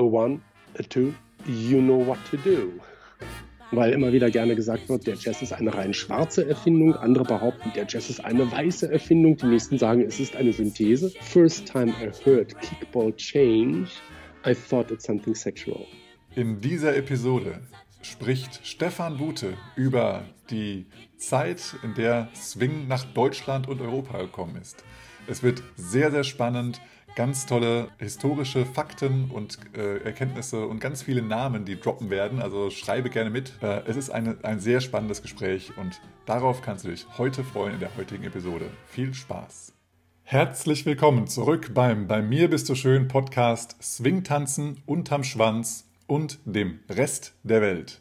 a one, a two, you know what to do. Weil immer wieder gerne gesagt wird, der Jazz ist eine rein schwarze Erfindung. Andere behaupten, der Jazz ist eine weiße Erfindung. Die nächsten sagen, es ist eine Synthese. First time I heard Kickball Change, I thought it's something sexual. In dieser Episode spricht Stefan Bute über die Zeit, in der Swing nach Deutschland und Europa gekommen ist. Es wird sehr, sehr spannend. Ganz tolle historische Fakten und äh, Erkenntnisse und ganz viele Namen, die droppen werden. Also schreibe gerne mit. Äh, es ist eine, ein sehr spannendes Gespräch und darauf kannst du dich heute freuen in der heutigen Episode. Viel Spaß! Herzlich willkommen zurück beim Bei mir bist du schön Podcast Swing tanzen unterm Schwanz und dem Rest der Welt.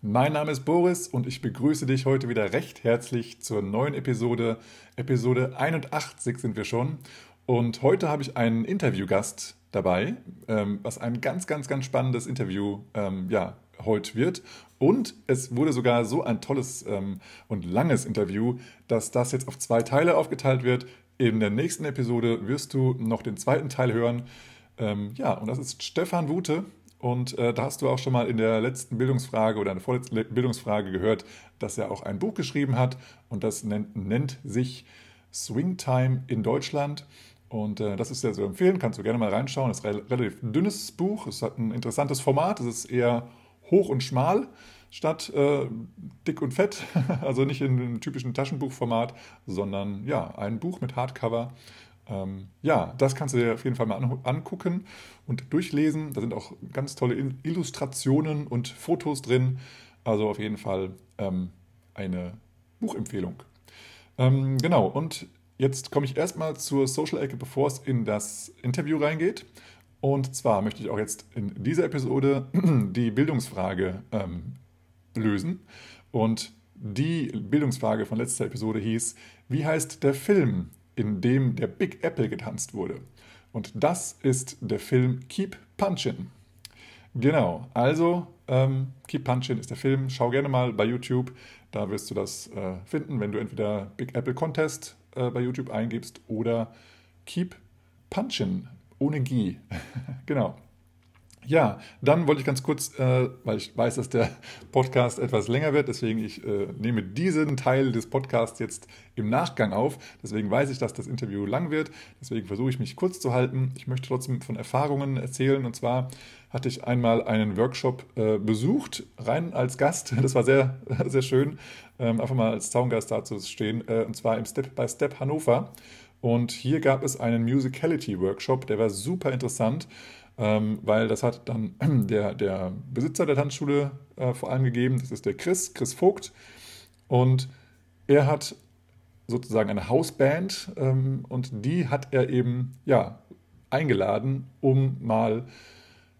Mein Name ist Boris und ich begrüße dich heute wieder recht herzlich zur neuen Episode. Episode 81 sind wir schon. Und heute habe ich einen Interviewgast dabei, ähm, was ein ganz, ganz, ganz spannendes Interview ähm, ja, heute wird. Und es wurde sogar so ein tolles ähm, und langes Interview, dass das jetzt auf zwei Teile aufgeteilt wird. In der nächsten Episode wirst du noch den zweiten Teil hören. Ähm, ja, und das ist Stefan Wute. Und äh, da hast du auch schon mal in der letzten Bildungsfrage oder in der vorletzten Bildungsfrage gehört, dass er auch ein Buch geschrieben hat. Und das nennt, nennt sich Swing Time in Deutschland. Und äh, das ist sehr zu empfehlen, kannst du gerne mal reinschauen. Es ist ein relativ dünnes Buch, es hat ein interessantes Format, es ist eher hoch und schmal statt äh, dick und fett, also nicht in einem typischen Taschenbuchformat, sondern ja, ein Buch mit Hardcover. Ähm, ja, das kannst du dir auf jeden Fall mal an angucken und durchlesen. Da sind auch ganz tolle Illustrationen und Fotos drin. Also auf jeden Fall ähm, eine Buchempfehlung. Ähm, genau, und Jetzt komme ich erstmal zur Social-Ecke, bevor es in das Interview reingeht. Und zwar möchte ich auch jetzt in dieser Episode die Bildungsfrage ähm, lösen. Und die Bildungsfrage von letzter Episode hieß, wie heißt der Film, in dem der Big Apple getanzt wurde? Und das ist der Film Keep Punchin'. Genau, also ähm, Keep Punchin' ist der Film. Schau gerne mal bei YouTube, da wirst du das äh, finden, wenn du entweder Big Apple Contest äh, bei YouTube eingibst oder Keep Punchin ohne G. genau. Ja, dann wollte ich ganz kurz, äh, weil ich weiß, dass der Podcast etwas länger wird, deswegen ich äh, nehme diesen Teil des Podcasts jetzt im Nachgang auf. Deswegen weiß ich, dass das Interview lang wird. Deswegen versuche ich mich kurz zu halten. Ich möchte trotzdem von Erfahrungen erzählen. Und zwar hatte ich einmal einen Workshop äh, besucht, rein als Gast. Das war sehr, sehr schön, ähm, einfach mal als Zaungast da zu stehen. Äh, und zwar im Step by Step Hannover. Und hier gab es einen Musicality Workshop, der war super interessant ähm, weil das hat dann der, der Besitzer der Tanzschule äh, vor allem gegeben. Das ist der Chris, Chris Vogt. Und er hat sozusagen eine Hausband ähm, und die hat er eben ja, eingeladen, um mal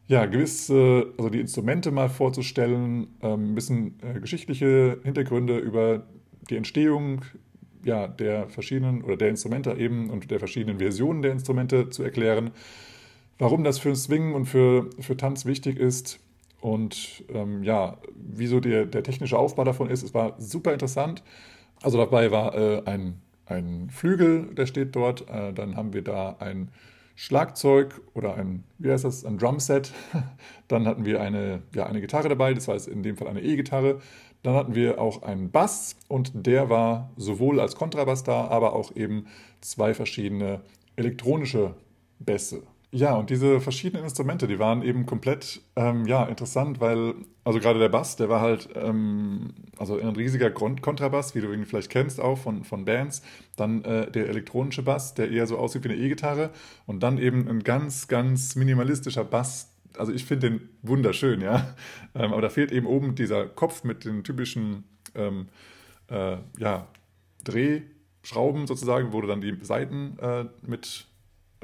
ja, gewisse, also die Instrumente mal vorzustellen, ähm, ein bisschen äh, geschichtliche Hintergründe über die Entstehung ja, der verschiedenen oder der Instrumente eben und der verschiedenen Versionen der Instrumente zu erklären warum das für Swing und für, für Tanz wichtig ist und ähm, ja, wieso der, der technische Aufbau davon ist. Es war super interessant. Also dabei war äh, ein, ein Flügel, der steht dort. Äh, dann haben wir da ein Schlagzeug oder ein, wie heißt das, ein Drumset. Dann hatten wir eine, ja, eine Gitarre dabei, das war in dem Fall eine E-Gitarre. Dann hatten wir auch einen Bass und der war sowohl als Kontrabass da, aber auch eben zwei verschiedene elektronische Bässe. Ja, und diese verschiedenen Instrumente, die waren eben komplett ähm, ja, interessant, weil, also gerade der Bass, der war halt, ähm, also ein riesiger Kontrabass, wie du ihn vielleicht kennst auch von, von Bands. Dann äh, der elektronische Bass, der eher so aussieht wie eine E-Gitarre. Und dann eben ein ganz, ganz minimalistischer Bass. Also ich finde den wunderschön, ja. Ähm, aber da fehlt eben oben dieser Kopf mit den typischen, ähm, äh, ja, Drehschrauben sozusagen, wo du dann die Seiten äh, mit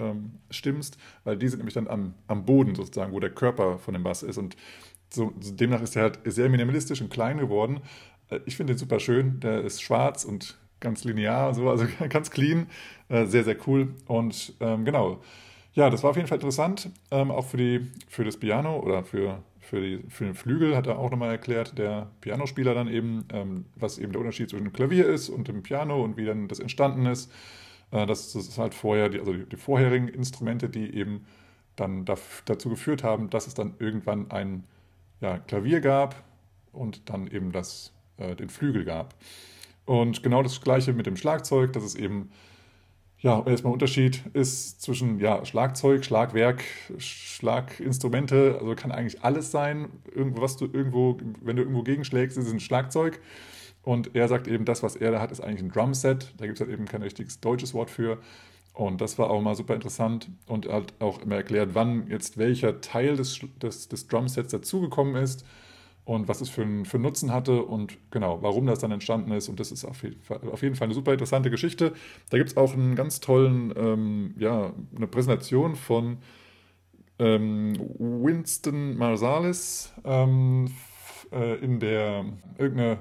ähm, stimmst, weil die sind nämlich dann am, am Boden sozusagen, wo der Körper von dem Bass ist. Und so, demnach ist er halt sehr minimalistisch und klein geworden. Äh, ich finde den super schön. Der ist schwarz und ganz linear, so, also ganz clean. Äh, sehr, sehr cool. Und ähm, genau. Ja, das war auf jeden Fall interessant. Ähm, auch für, die, für das Piano oder für, für, die, für den Flügel hat er auch nochmal erklärt, der Pianospieler dann eben, ähm, was eben der Unterschied zwischen dem Klavier ist und dem Piano und wie dann das entstanden ist. Äh, das, ist halt vorher, die, also die, vorherigen Instrumente, die eben dann dazu geführt haben, dass es dann irgendwann ein ja, Klavier gab und dann eben das, äh, den Flügel gab. Und genau das gleiche mit dem Schlagzeug, dass es eben ja, erstmal Unterschied ist zwischen ja, Schlagzeug, Schlagwerk, Schlaginstrumente, also kann eigentlich alles sein. Irgendwo, was du irgendwo, wenn du irgendwo gegenschlägst, ist es ein Schlagzeug. Und er sagt eben, das, was er da hat, ist eigentlich ein Drumset. Da gibt es halt eben kein richtiges deutsches Wort für. Und das war auch mal super interessant und er hat auch immer erklärt, wann jetzt welcher Teil des, des, des Drumsets dazugekommen ist und was es für einen, für Nutzen hatte und genau, warum das dann entstanden ist. Und das ist auf jeden Fall, auf jeden Fall eine super interessante Geschichte. Da gibt es auch einen ganz tollen, ähm, ja, eine Präsentation von ähm, Winston Marsalis ähm, äh, in der irgendeine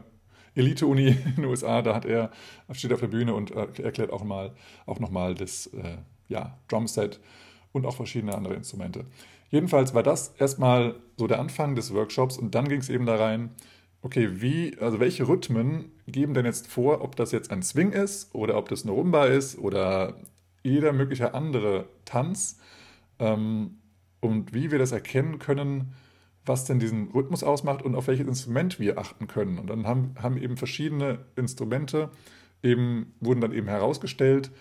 Elite-Uni in den USA, da hat er, steht auf der Bühne und äh, erklärt auch, mal, auch nochmal das äh, ja, Drumset und auch verschiedene andere Instrumente. Jedenfalls war das erstmal so der Anfang des Workshops und dann ging es eben da rein, okay, wie, also welche Rhythmen geben denn jetzt vor, ob das jetzt ein Swing ist oder ob das eine Rumba ist oder jeder mögliche andere Tanz ähm, und wie wir das erkennen können, was denn diesen Rhythmus ausmacht und auf welches Instrument wir achten können. Und dann haben, haben eben verschiedene Instrumente eben, wurden dann eben herausgestellt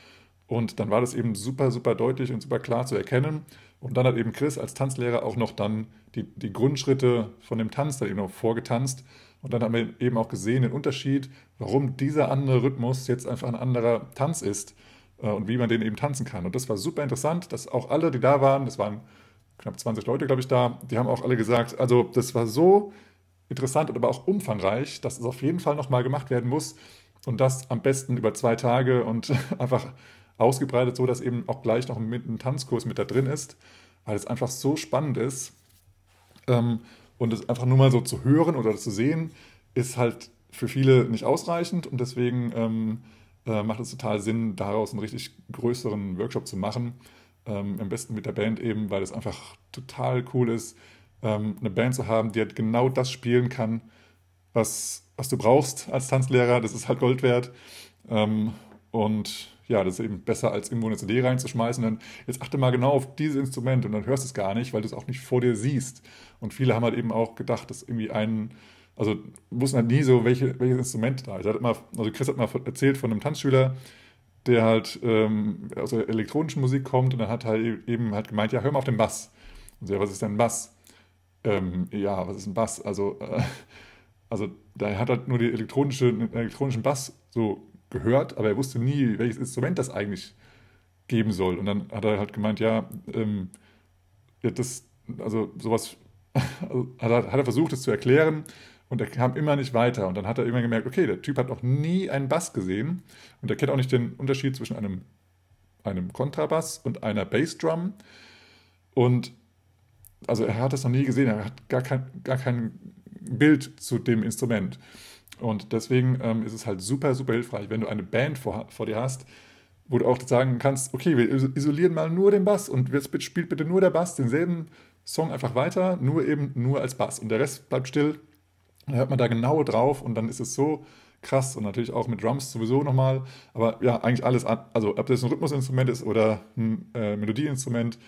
und dann war das eben super, super deutlich und super klar zu erkennen. Und dann hat eben Chris als Tanzlehrer auch noch dann die, die Grundschritte von dem Tanz dann eben noch vorgetanzt. Und dann haben wir eben auch gesehen den Unterschied, warum dieser andere Rhythmus jetzt einfach ein anderer Tanz ist äh, und wie man den eben tanzen kann. Und das war super interessant, dass auch alle, die da waren, das waren knapp 20 Leute, glaube ich, da, die haben auch alle gesagt, also das war so interessant und aber auch umfangreich, dass es auf jeden Fall nochmal gemacht werden muss und das am besten über zwei Tage und einfach ausgebreitet, so dass eben auch gleich noch ein, Tanzkurs mit da drin ist, weil es einfach so spannend ist. Ähm, und es einfach nur mal so zu hören oder zu sehen, ist halt für viele nicht ausreichend und deswegen ähm, äh, macht es total Sinn, daraus einen richtig größeren Workshop zu machen. Ähm, am besten mit der Band eben, weil es einfach total cool ist, ähm, eine Band zu haben, die halt genau das spielen kann, was, was du brauchst als Tanzlehrer. Das ist halt Gold wert. Ähm, und ja, das ist eben besser, als irgendwo eine CD reinzuschmeißen. Dann jetzt achte mal genau auf dieses Instrument und dann hörst du es gar nicht, weil du es auch nicht vor dir siehst. Und viele haben halt eben auch gedacht, dass irgendwie ein, also wussten halt nie so, welche, welches Instrument da ist. Hat immer, also Chris hat mal erzählt von einem Tanzschüler, der halt ähm, aus der elektronischen Musik kommt und dann hat halt eben halt gemeint, ja, hör mal auf den Bass. Und ja, was ist denn ein Bass? Ähm, ja, was ist ein Bass? Also, äh, also da hat halt nur die elektronische, den elektronischen Bass so gehört, aber er wusste nie, welches Instrument das eigentlich geben soll. Und dann hat er halt gemeint, ja, ähm, ja das, also sowas, also hat, er, hat er versucht, es zu erklären und er kam immer nicht weiter. Und dann hat er immer gemerkt, okay, der Typ hat noch nie einen Bass gesehen und er kennt auch nicht den Unterschied zwischen einem, einem Kontrabass und einer Bassdrum. Und also er hat das noch nie gesehen, er hat gar kein, gar kein Bild zu dem Instrument. Und deswegen ähm, ist es halt super, super hilfreich, wenn du eine Band vor, vor dir hast, wo du auch sagen kannst, okay, wir isolieren mal nur den Bass und jetzt spielt bitte nur der Bass denselben Song einfach weiter, nur eben nur als Bass. Und der Rest bleibt still. Dann hört man da genau drauf und dann ist es so krass und natürlich auch mit Drums sowieso nochmal. Aber ja, eigentlich alles, also ob das ein Rhythmusinstrument ist oder ein äh, Melodieinstrument,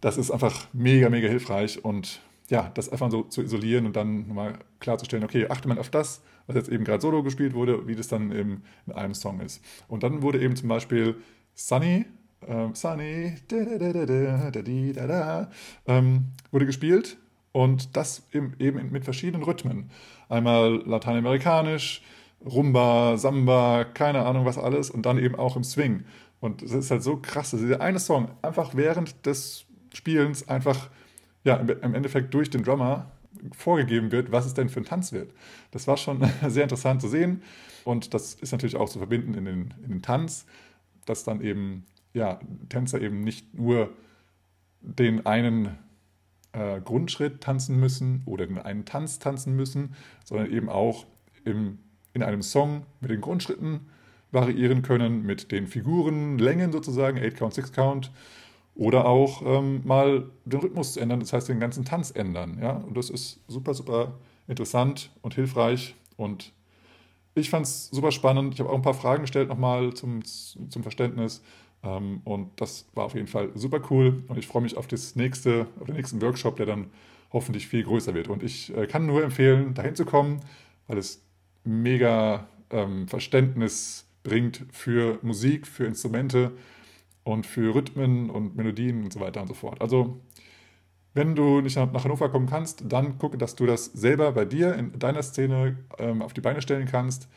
das ist einfach mega, mega hilfreich und ja, das einfach so zu isolieren und dann nochmal klarzustellen, okay, achte man auf das, was jetzt eben gerade solo gespielt wurde, wie das dann im, in einem Song ist. Und dann wurde eben zum Beispiel Sunny, äh, Sunny, da, da, da, ähm, wurde gespielt und das eben, mit verschiedenen Rhythmen. Einmal lateinamerikanisch, Rumba, Samba, keine Ahnung was alles und dann eben auch im Swing. Und es ist halt so krass, dass dieser eine Song einfach während des Spielens einfach ja, im Endeffekt durch den Drummer vorgegeben wird, was es denn für ein Tanz wird. Das war schon sehr interessant zu sehen und das ist natürlich auch zu verbinden in den, in den Tanz, dass dann eben ja, Tänzer eben nicht nur den einen äh, Grundschritt tanzen müssen oder den einen Tanz tanzen müssen, sondern eben auch im, in einem Song mit den Grundschritten variieren können, mit den Figurenlängen sozusagen, 8 Count, 6 Count oder auch ähm, mal den Rhythmus zu ändern, das heißt den ganzen Tanz ändern. Ja? Und das ist super, super interessant und hilfreich. Und ich fand es super spannend. Ich habe auch ein paar Fragen gestellt nochmal zum, zum Verständnis. Ähm, und das war auf jeden Fall super cool. Und ich freue mich auf das nächste, auf den nächsten Workshop, der dann hoffentlich viel größer wird. Und ich äh, kann nur empfehlen, dahin zu kommen, weil es mega ähm, Verständnis bringt für Musik, für Instrumente und für Rhythmen und Melodien und so weiter und so fort. Also, wenn du nicht nach Hannover kommen kannst, dann gucke, dass du das selber bei dir in deiner Szene ähm, auf die Beine stellen kannst,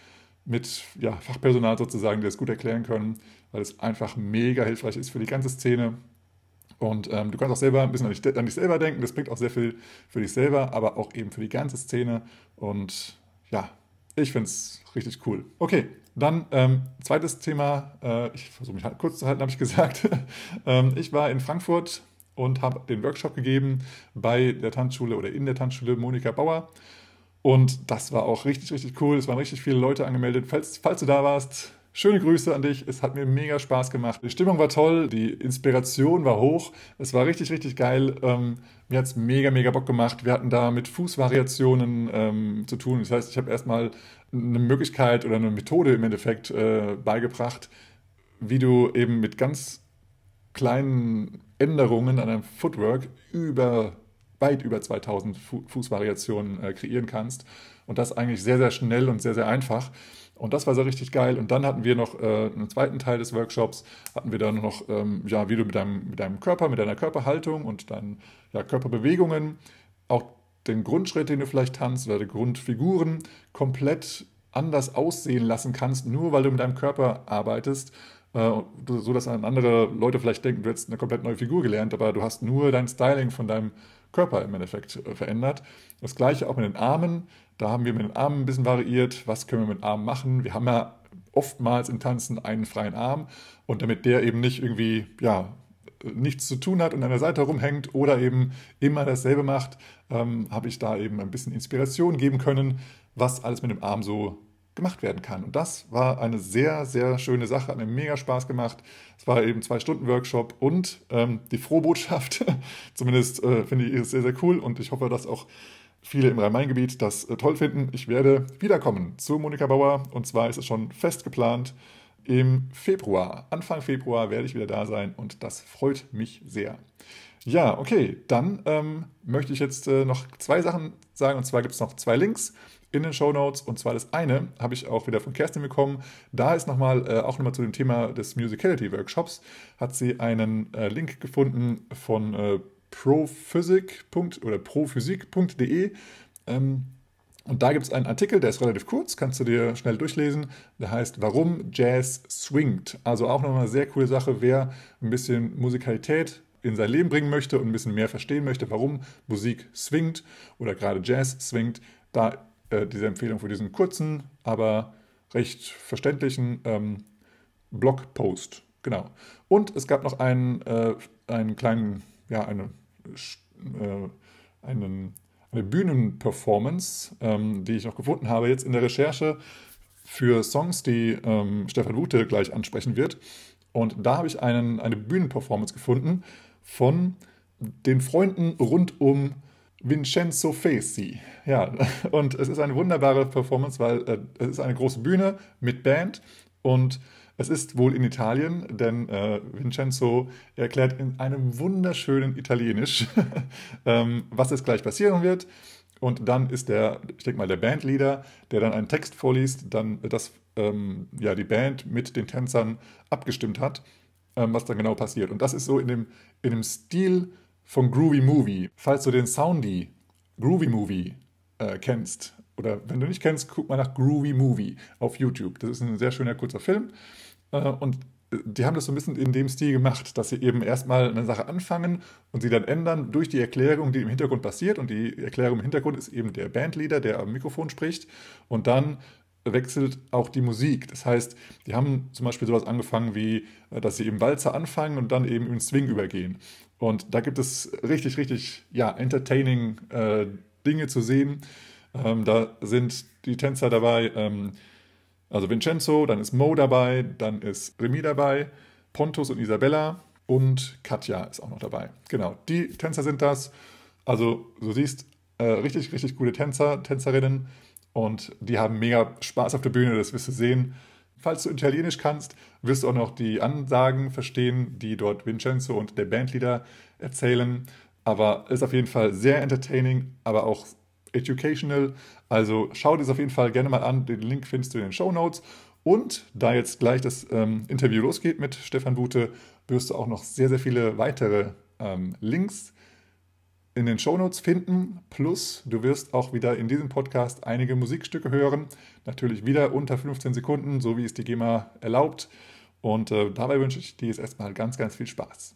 mit ja, Fachpersonal sozusagen, die das gut erklären können, weil es einfach mega hilfreich ist für die ganze Szene. Und ähm, du kannst auch selber ein bisschen an dich, an dich selber denken, das bringt auch sehr viel für dich selber, aber auch eben für die ganze Szene. Und ja, ich finde es richtig cool. Okay, dann ähm, zweites Thema. Äh, ich versuche mich halt kurz zu halten, habe ich gesagt. ähm, ich war in Frankfurt und habe den Workshop gegeben bei der Tanzschule oder in der Tanzschule Monika Bauer. Und das war auch richtig, richtig cool. Es waren richtig viele Leute angemeldet. Falls, falls du da warst, Schöne Grüße an dich. Es hat mir mega Spaß gemacht. Die Stimmung war toll, die Inspiration war hoch. Es war richtig, richtig geil. Ähm, mir hat es mega, mega Bock gemacht. Wir hatten da mit Fußvariationen ähm, zu tun. Das heißt, ich habe erstmal eine Möglichkeit oder eine Methode im Endeffekt äh, beigebracht, wie du eben mit ganz kleinen Änderungen an deinem Footwork über weit über 2000 Fußvariationen äh, kreieren kannst. Und das eigentlich sehr, sehr schnell und sehr, sehr einfach. Und das war so richtig geil. Und dann hatten wir noch äh, einen zweiten Teil des Workshops, hatten wir dann noch, ähm, ja, wie du mit deinem, mit deinem Körper, mit deiner Körperhaltung und deinen ja, Körperbewegungen, auch den Grundschritt, den du vielleicht tanzt oder die Grundfiguren komplett anders aussehen lassen kannst, nur weil du mit deinem Körper arbeitest. Äh, so dass andere Leute vielleicht denken, du hättest eine komplett neue Figur gelernt, aber du hast nur dein Styling von deinem Körper im Endeffekt äh, verändert. Das gleiche auch mit den Armen. Da haben wir mit den Armen ein bisschen variiert. Was können wir mit den Armen machen? Wir haben ja oftmals im Tanzen einen freien Arm und damit der eben nicht irgendwie, ja, nichts zu tun hat und an der Seite rumhängt oder eben immer dasselbe macht, ähm, habe ich da eben ein bisschen Inspiration geben können, was alles mit dem Arm so gemacht werden kann. Und das war eine sehr, sehr schöne Sache, hat mir mega Spaß gemacht. Es war eben zwei Stunden Workshop und ähm, die Frohbotschaft, zumindest äh, finde ich, ist sehr, sehr cool und ich hoffe, dass auch viele im Rhein-Main-Gebiet das äh, toll finden. Ich werde wiederkommen zu Monika Bauer und zwar ist es schon fest geplant. Im Februar, Anfang Februar werde ich wieder da sein und das freut mich sehr. Ja, okay, dann ähm, möchte ich jetzt äh, noch zwei Sachen sagen und zwar gibt es noch zwei Links in den Show Notes und zwar das eine habe ich auch wieder von Kerstin bekommen. Da ist nochmal, äh, auch nochmal zu dem Thema des Musicality Workshops, hat sie einen äh, Link gefunden von äh, prophysik. oder prophysik.de. Ähm, und da gibt es einen Artikel, der ist relativ kurz, kannst du dir schnell durchlesen. Der heißt Warum Jazz swingt. Also auch nochmal eine sehr coole Sache, wer ein bisschen Musikalität in sein Leben bringen möchte und ein bisschen mehr verstehen möchte, warum Musik swingt oder gerade Jazz swingt. Da äh, diese Empfehlung für diesen kurzen, aber recht verständlichen ähm, Blogpost. Genau. Und es gab noch einen, äh, einen kleinen, ja, eine äh, einen, eine Bühnenperformance, ähm, die ich noch gefunden habe, jetzt in der Recherche für Songs, die ähm, Stefan Wute gleich ansprechen wird. Und da habe ich einen, eine Bühnenperformance gefunden von den Freunden rund um Vincenzo Fesi. Ja, und es ist eine wunderbare Performance, weil äh, es ist eine große Bühne mit Band und es ist wohl in Italien, denn äh, Vincenzo erklärt in einem wunderschönen Italienisch, ähm, was jetzt gleich passieren wird. Und dann ist der, ich denke mal, der Bandleader, der dann einen Text vorliest, dann das ähm, ja, die Band mit den Tänzern abgestimmt hat, ähm, was dann genau passiert. Und das ist so in dem, in dem Stil von Groovy Movie. Falls du den Soundy Groovy Movie äh, kennst, oder wenn du nicht kennst, guck mal nach Groovy Movie auf YouTube. Das ist ein sehr schöner kurzer Film. Äh, und äh, die haben das so ein bisschen in dem Stil gemacht, dass sie eben erstmal eine Sache anfangen und sie dann ändern durch die Erklärung, die im Hintergrund passiert. Und die Erklärung im Hintergrund ist eben der Bandleader, der am Mikrofon spricht. Und dann wechselt auch die Musik. Das heißt, die haben zum Beispiel sowas angefangen wie, äh, dass sie eben Walzer anfangen und dann eben in Swing übergehen. Und da gibt es richtig, richtig, ja, entertaining äh, Dinge zu sehen. Ähm, da sind die Tänzer dabei, ähm, also Vincenzo, dann ist Mo dabei, dann ist Remy dabei, Pontus und Isabella und Katja ist auch noch dabei. Genau, die Tänzer sind das. Also du siehst äh, richtig, richtig gute Tänzer, Tänzerinnen und die haben mega Spaß auf der Bühne, das wirst du sehen. Falls du Italienisch kannst, wirst du auch noch die Ansagen verstehen, die dort Vincenzo und der Bandleader erzählen. Aber ist auf jeden Fall sehr entertaining, aber auch educational. Also schau dir es auf jeden Fall gerne mal an. Den Link findest du in den Show Notes. Und da jetzt gleich das ähm, Interview losgeht mit Stefan Bute, wirst du auch noch sehr, sehr viele weitere ähm, Links in den Shownotes finden. Plus, du wirst auch wieder in diesem Podcast einige Musikstücke hören. Natürlich wieder unter 15 Sekunden, so wie es die GEMA erlaubt. Und äh, dabei wünsche ich dir jetzt erstmal ganz, ganz viel Spaß.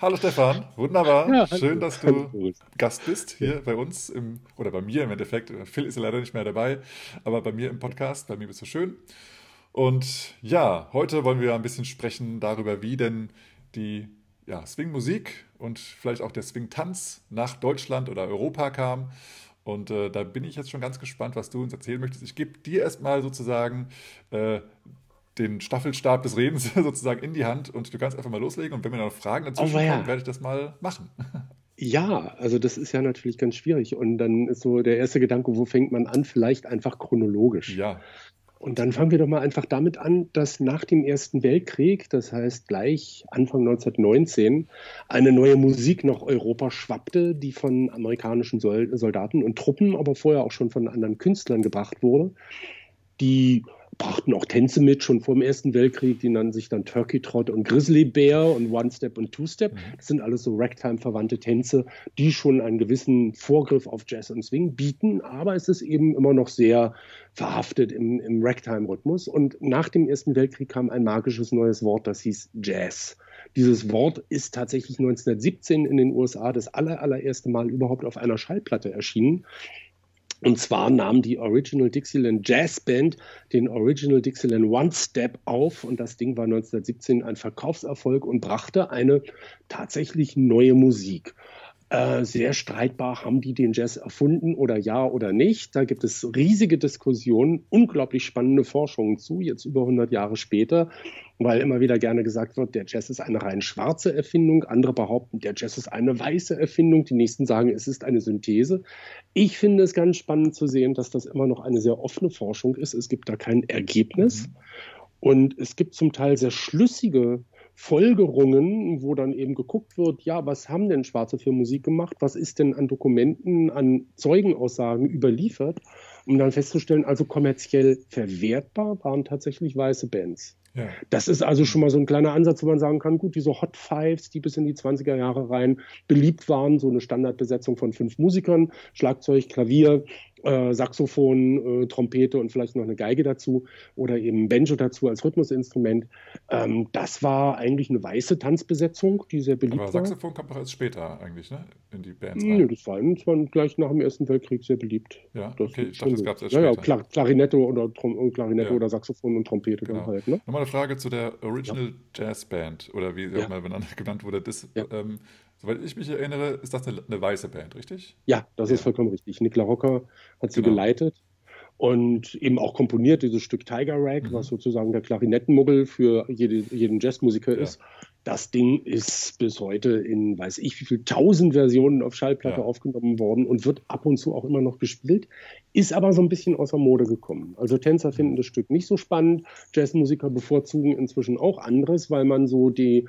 Hallo Stefan, wunderbar. Ja, Schön, dass du Gast bist hier bei uns im, oder bei mir im Endeffekt. Phil ist ja leider nicht mehr dabei, aber bei mir im Podcast, bei mir bist du schön. Und ja, heute wollen wir ein bisschen sprechen darüber, wie denn die ja, Swing-Musik und vielleicht auch der Swing-Tanz nach Deutschland oder Europa kam. Und äh, da bin ich jetzt schon ganz gespannt, was du uns erzählen möchtest. Ich gebe dir erstmal sozusagen äh, den Staffelstab des Redens sozusagen in die Hand und du kannst einfach mal loslegen. Und wenn mir noch Fragen dazu oh, ja. kommen, werde ich das mal machen. Ja, also das ist ja natürlich ganz schwierig. Und dann ist so der erste Gedanke, wo fängt man an? Vielleicht einfach chronologisch. Ja. Und dann fangen wir doch mal einfach damit an, dass nach dem Ersten Weltkrieg, das heißt gleich Anfang 1919, eine neue Musik nach Europa schwappte, die von amerikanischen Soldaten und Truppen, aber vorher auch schon von anderen Künstlern gebracht wurde, die brachten auch Tänze mit, schon vor dem Ersten Weltkrieg. Die nannten sich dann Turkey Trot und Grizzly Bear und One Step und Two Step. Mhm. Das sind alles so Ragtime-verwandte Tänze, die schon einen gewissen Vorgriff auf Jazz und Swing bieten. Aber es ist eben immer noch sehr verhaftet im, im Ragtime-Rhythmus. Und nach dem Ersten Weltkrieg kam ein magisches neues Wort, das hieß Jazz. Dieses Wort ist tatsächlich 1917 in den USA das aller, allererste Mal überhaupt auf einer Schallplatte erschienen. Und zwar nahm die Original Dixieland Jazz Band den Original Dixieland One Step auf und das Ding war 1917 ein Verkaufserfolg und brachte eine tatsächlich neue Musik. Äh, sehr streitbar, haben die den Jazz erfunden oder ja oder nicht. Da gibt es riesige Diskussionen, unglaublich spannende Forschungen zu, jetzt über 100 Jahre später, weil immer wieder gerne gesagt wird, der Jazz ist eine rein schwarze Erfindung. Andere behaupten, der Jazz ist eine weiße Erfindung. Die nächsten sagen, es ist eine Synthese. Ich finde es ganz spannend zu sehen, dass das immer noch eine sehr offene Forschung ist. Es gibt da kein Ergebnis. Mhm. Und es gibt zum Teil sehr schlüssige Folgerungen, wo dann eben geguckt wird, ja, was haben denn Schwarze für Musik gemacht? Was ist denn an Dokumenten, an Zeugenaussagen überliefert? Um dann festzustellen, also kommerziell verwertbar waren tatsächlich weiße Bands. Ja. Das ist also schon mal so ein kleiner Ansatz, wo man sagen kann, gut, diese Hot Fives, die bis in die 20er Jahre rein beliebt waren, so eine Standardbesetzung von fünf Musikern, Schlagzeug, Klavier, äh, Saxophon, äh, Trompete und vielleicht noch eine Geige dazu oder eben Banjo dazu als Rhythmusinstrument. Ähm, das war eigentlich eine weiße Tanzbesetzung, die sehr beliebt Aber Saxophon kam doch erst später eigentlich, ne? In die Bands. Rein. Nee, das war, das war gleich nach dem Ersten Weltkrieg sehr beliebt. Ja, das okay, ich dachte, das gab es erst ja, später. Ja, Klarinette oder, Trom Klarinette ja. oder Saxophon und Trompete genau. dann halt. Ne? Nochmal eine Frage zu der Original ja. Jazz Band oder wie sie auch mal genannt wurde. Das, ähm, Soweit ich mich erinnere, ist das eine, eine weiße Band, richtig? Ja, das ja. ist vollkommen richtig. Nikla Rocker hat sie genau. geleitet und eben auch komponiert, dieses Stück Tiger Rag, mhm. was sozusagen der Klarinettenmuggel für jede, jeden Jazzmusiker ja. ist. Das Ding ist bis heute in weiß ich wie viel tausend Versionen auf Schallplatte ja. aufgenommen worden und wird ab und zu auch immer noch gespielt, ist aber so ein bisschen außer Mode gekommen. Also Tänzer finden das Stück nicht so spannend, Jazzmusiker bevorzugen inzwischen auch anderes, weil man so die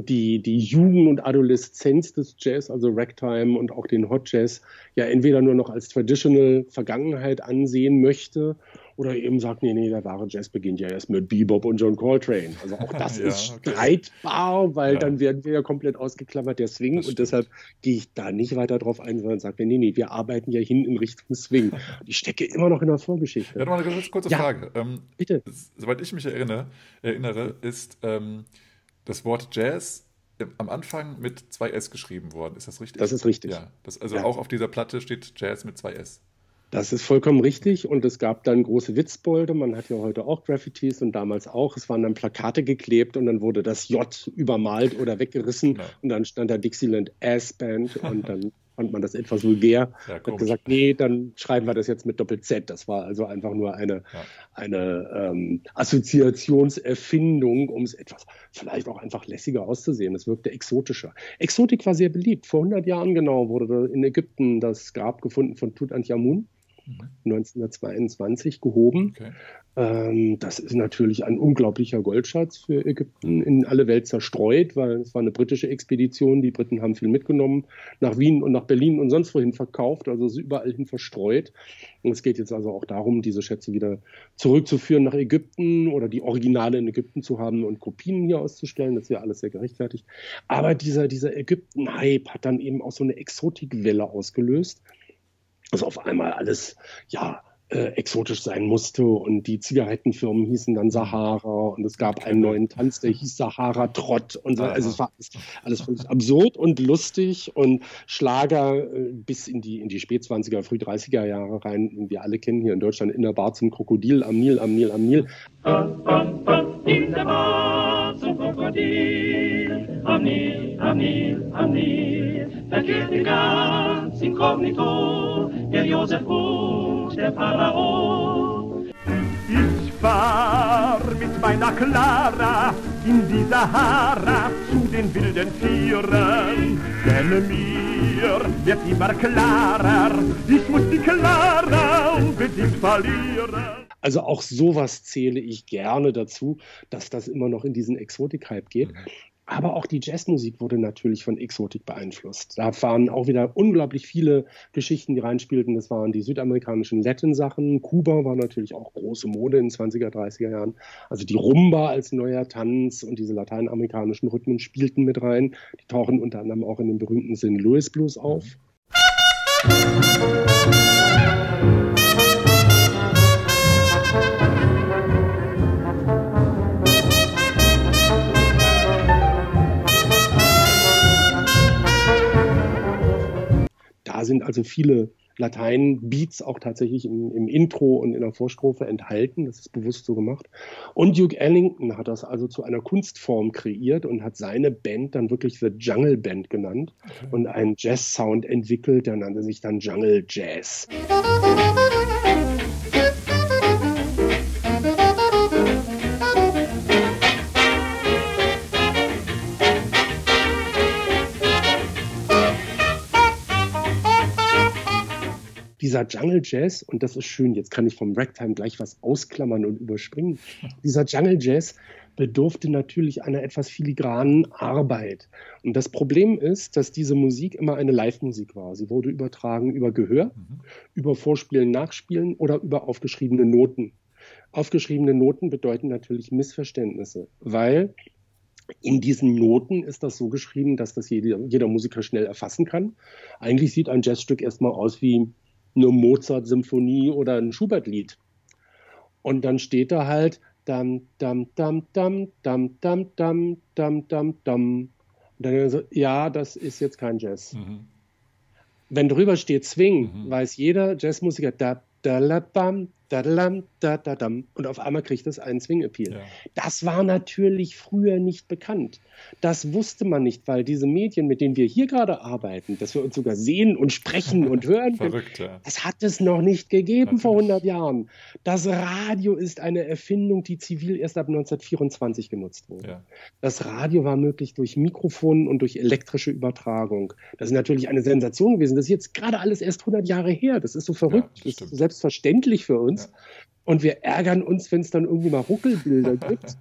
die, die Jugend und Adoleszenz des Jazz, also Ragtime und auch den Hot Jazz, ja entweder nur noch als Traditional Vergangenheit ansehen möchte oder eben sagt, nee, nee, der wahre Jazz beginnt ja erst mit Bebop und John Coltrane. Also auch das ja, ist okay. streitbar, weil ja. dann werden wir ja komplett ausgeklammert, der Swing. und deshalb gehe ich da nicht weiter drauf ein, sondern sage, nee, nee, wir arbeiten ja hin in Richtung Swing. ich stecke immer noch in der Vorgeschichte. Ja, noch eine ganz kurze ja, Frage. Ähm, bitte. Soweit ich mich erinnere, erinnere ist ähm, das Wort Jazz am Anfang mit zwei S geschrieben worden. Ist das richtig? Das ist richtig. Ja, das, also ja. auch auf dieser Platte steht Jazz mit zwei S. Das ist vollkommen richtig und es gab dann große Witzbolde. Man hat ja heute auch Graffitis und damals auch. Es waren dann Plakate geklebt und dann wurde das J übermalt oder weggerissen ja. und dann stand da Dixieland Ass Band und dann fand man das etwas vulgär. Ja, hat gesagt, nee, dann schreiben wir das jetzt mit Doppel-Z. Das war also einfach nur eine, ja. eine ähm, Assoziationserfindung, um es etwas vielleicht auch einfach lässiger auszusehen. Es wirkte exotischer. Exotik war sehr beliebt. Vor 100 Jahren genau wurde in Ägypten das Grab gefunden von Tutanchamun. Mhm. 1922 gehoben. Okay. Ähm, das ist natürlich ein unglaublicher Goldschatz für Ägypten, in alle Welt zerstreut, weil es war eine britische Expedition. Die Briten haben viel mitgenommen, nach Wien und nach Berlin und sonst wohin verkauft, also überall hin verstreut. Und es geht jetzt also auch darum, diese Schätze wieder zurückzuführen nach Ägypten oder die Originale in Ägypten zu haben und Kopien hier auszustellen. Das wäre alles sehr gerechtfertigt. Aber dieser, dieser Ägypten-Hype hat dann eben auch so eine Exotikwelle ausgelöst. Also auf einmal alles, ja, äh, exotisch sein musste und die Zigarettenfirmen hießen dann Sahara und es gab einen neuen Tanz, der hieß Sahara Trott und so. Also es war alles, alles völlig absurd und lustig und Schlager äh, bis in die, in die Spätzwanziger, früh 30er Jahre rein. Wir alle kennen hier in Deutschland in der Bar zum Krokodil, am Nil, am Nil, am Nil. In der Bar zum Krokodil, am Nil, am Nil, am Nil, verkehrte ganz inkognito der Josef und der Pharao. Ich fahr mit meiner Clara in die Sahara zu den wilden Tieren, denn mir wird immer klarer, ich muss die Clara unbedingt verlieren. Also auch sowas zähle ich gerne dazu, dass das immer noch in diesen Exotik-Hype geht. Mhm. Aber auch die Jazzmusik wurde natürlich von Exotik beeinflusst. Da waren auch wieder unglaublich viele Geschichten, die reinspielten. Das waren die südamerikanischen Latin-Sachen. Kuba war natürlich auch große Mode in den 20er, 30er Jahren. Also die Rumba als neuer Tanz und diese lateinamerikanischen Rhythmen spielten mit rein. Die tauchen unter anderem auch in dem berühmten St. Louis Blues auf. Musik Da sind also viele Latein-Beats auch tatsächlich im, im, Intro und in der Vorstrophe enthalten. Das ist bewusst so gemacht. Und Duke Ellington hat das also zu einer Kunstform kreiert und hat seine Band dann wirklich The Jungle Band genannt okay. und einen Jazz-Sound entwickelt. Der nannte sich dann Jungle Jazz. Dieser Jungle Jazz, und das ist schön, jetzt kann ich vom Ragtime gleich was ausklammern und überspringen. Dieser Jungle Jazz bedurfte natürlich einer etwas filigranen Arbeit. Und das Problem ist, dass diese Musik immer eine Live-Musik war. Sie wurde übertragen über Gehör, mhm. über Vorspielen, Nachspielen oder über aufgeschriebene Noten. Aufgeschriebene Noten bedeuten natürlich Missverständnisse, weil in diesen Noten ist das so geschrieben, dass das jeder, jeder Musiker schnell erfassen kann. Eigentlich sieht ein Jazzstück erstmal aus wie eine Mozart-Symphonie oder ein Schubert-Lied. Und dann steht da halt dam, dam, dam, dam, dam, dam, dam, dam, dam, dam. Und dann so, ja, das ist jetzt kein Jazz. Mhm. Wenn drüber steht Swing, mhm. weiß jeder Jazzmusiker, da, da, la, bam, Dadadam, und auf einmal kriegt es einen Swing-Appeal. Ja. Das war natürlich früher nicht bekannt. Das wusste man nicht, weil diese Medien, mit denen wir hier gerade arbeiten, dass wir uns sogar sehen und sprechen und hören, Verrückt, ja. das hat es noch nicht gegeben natürlich. vor 100 Jahren. Das Radio ist eine Erfindung, die zivil erst ab 1924 genutzt wurde. Ja. Das Radio war möglich durch Mikrofonen und durch elektrische Übertragung. Das ist natürlich eine Sensation gewesen. Das ist jetzt gerade alles erst 100 Jahre her. Das ist so verrückt. das, das ist so selbstverständlich für uns. Ja. Und wir ärgern uns, wenn es dann irgendwie mal Ruckelbilder gibt.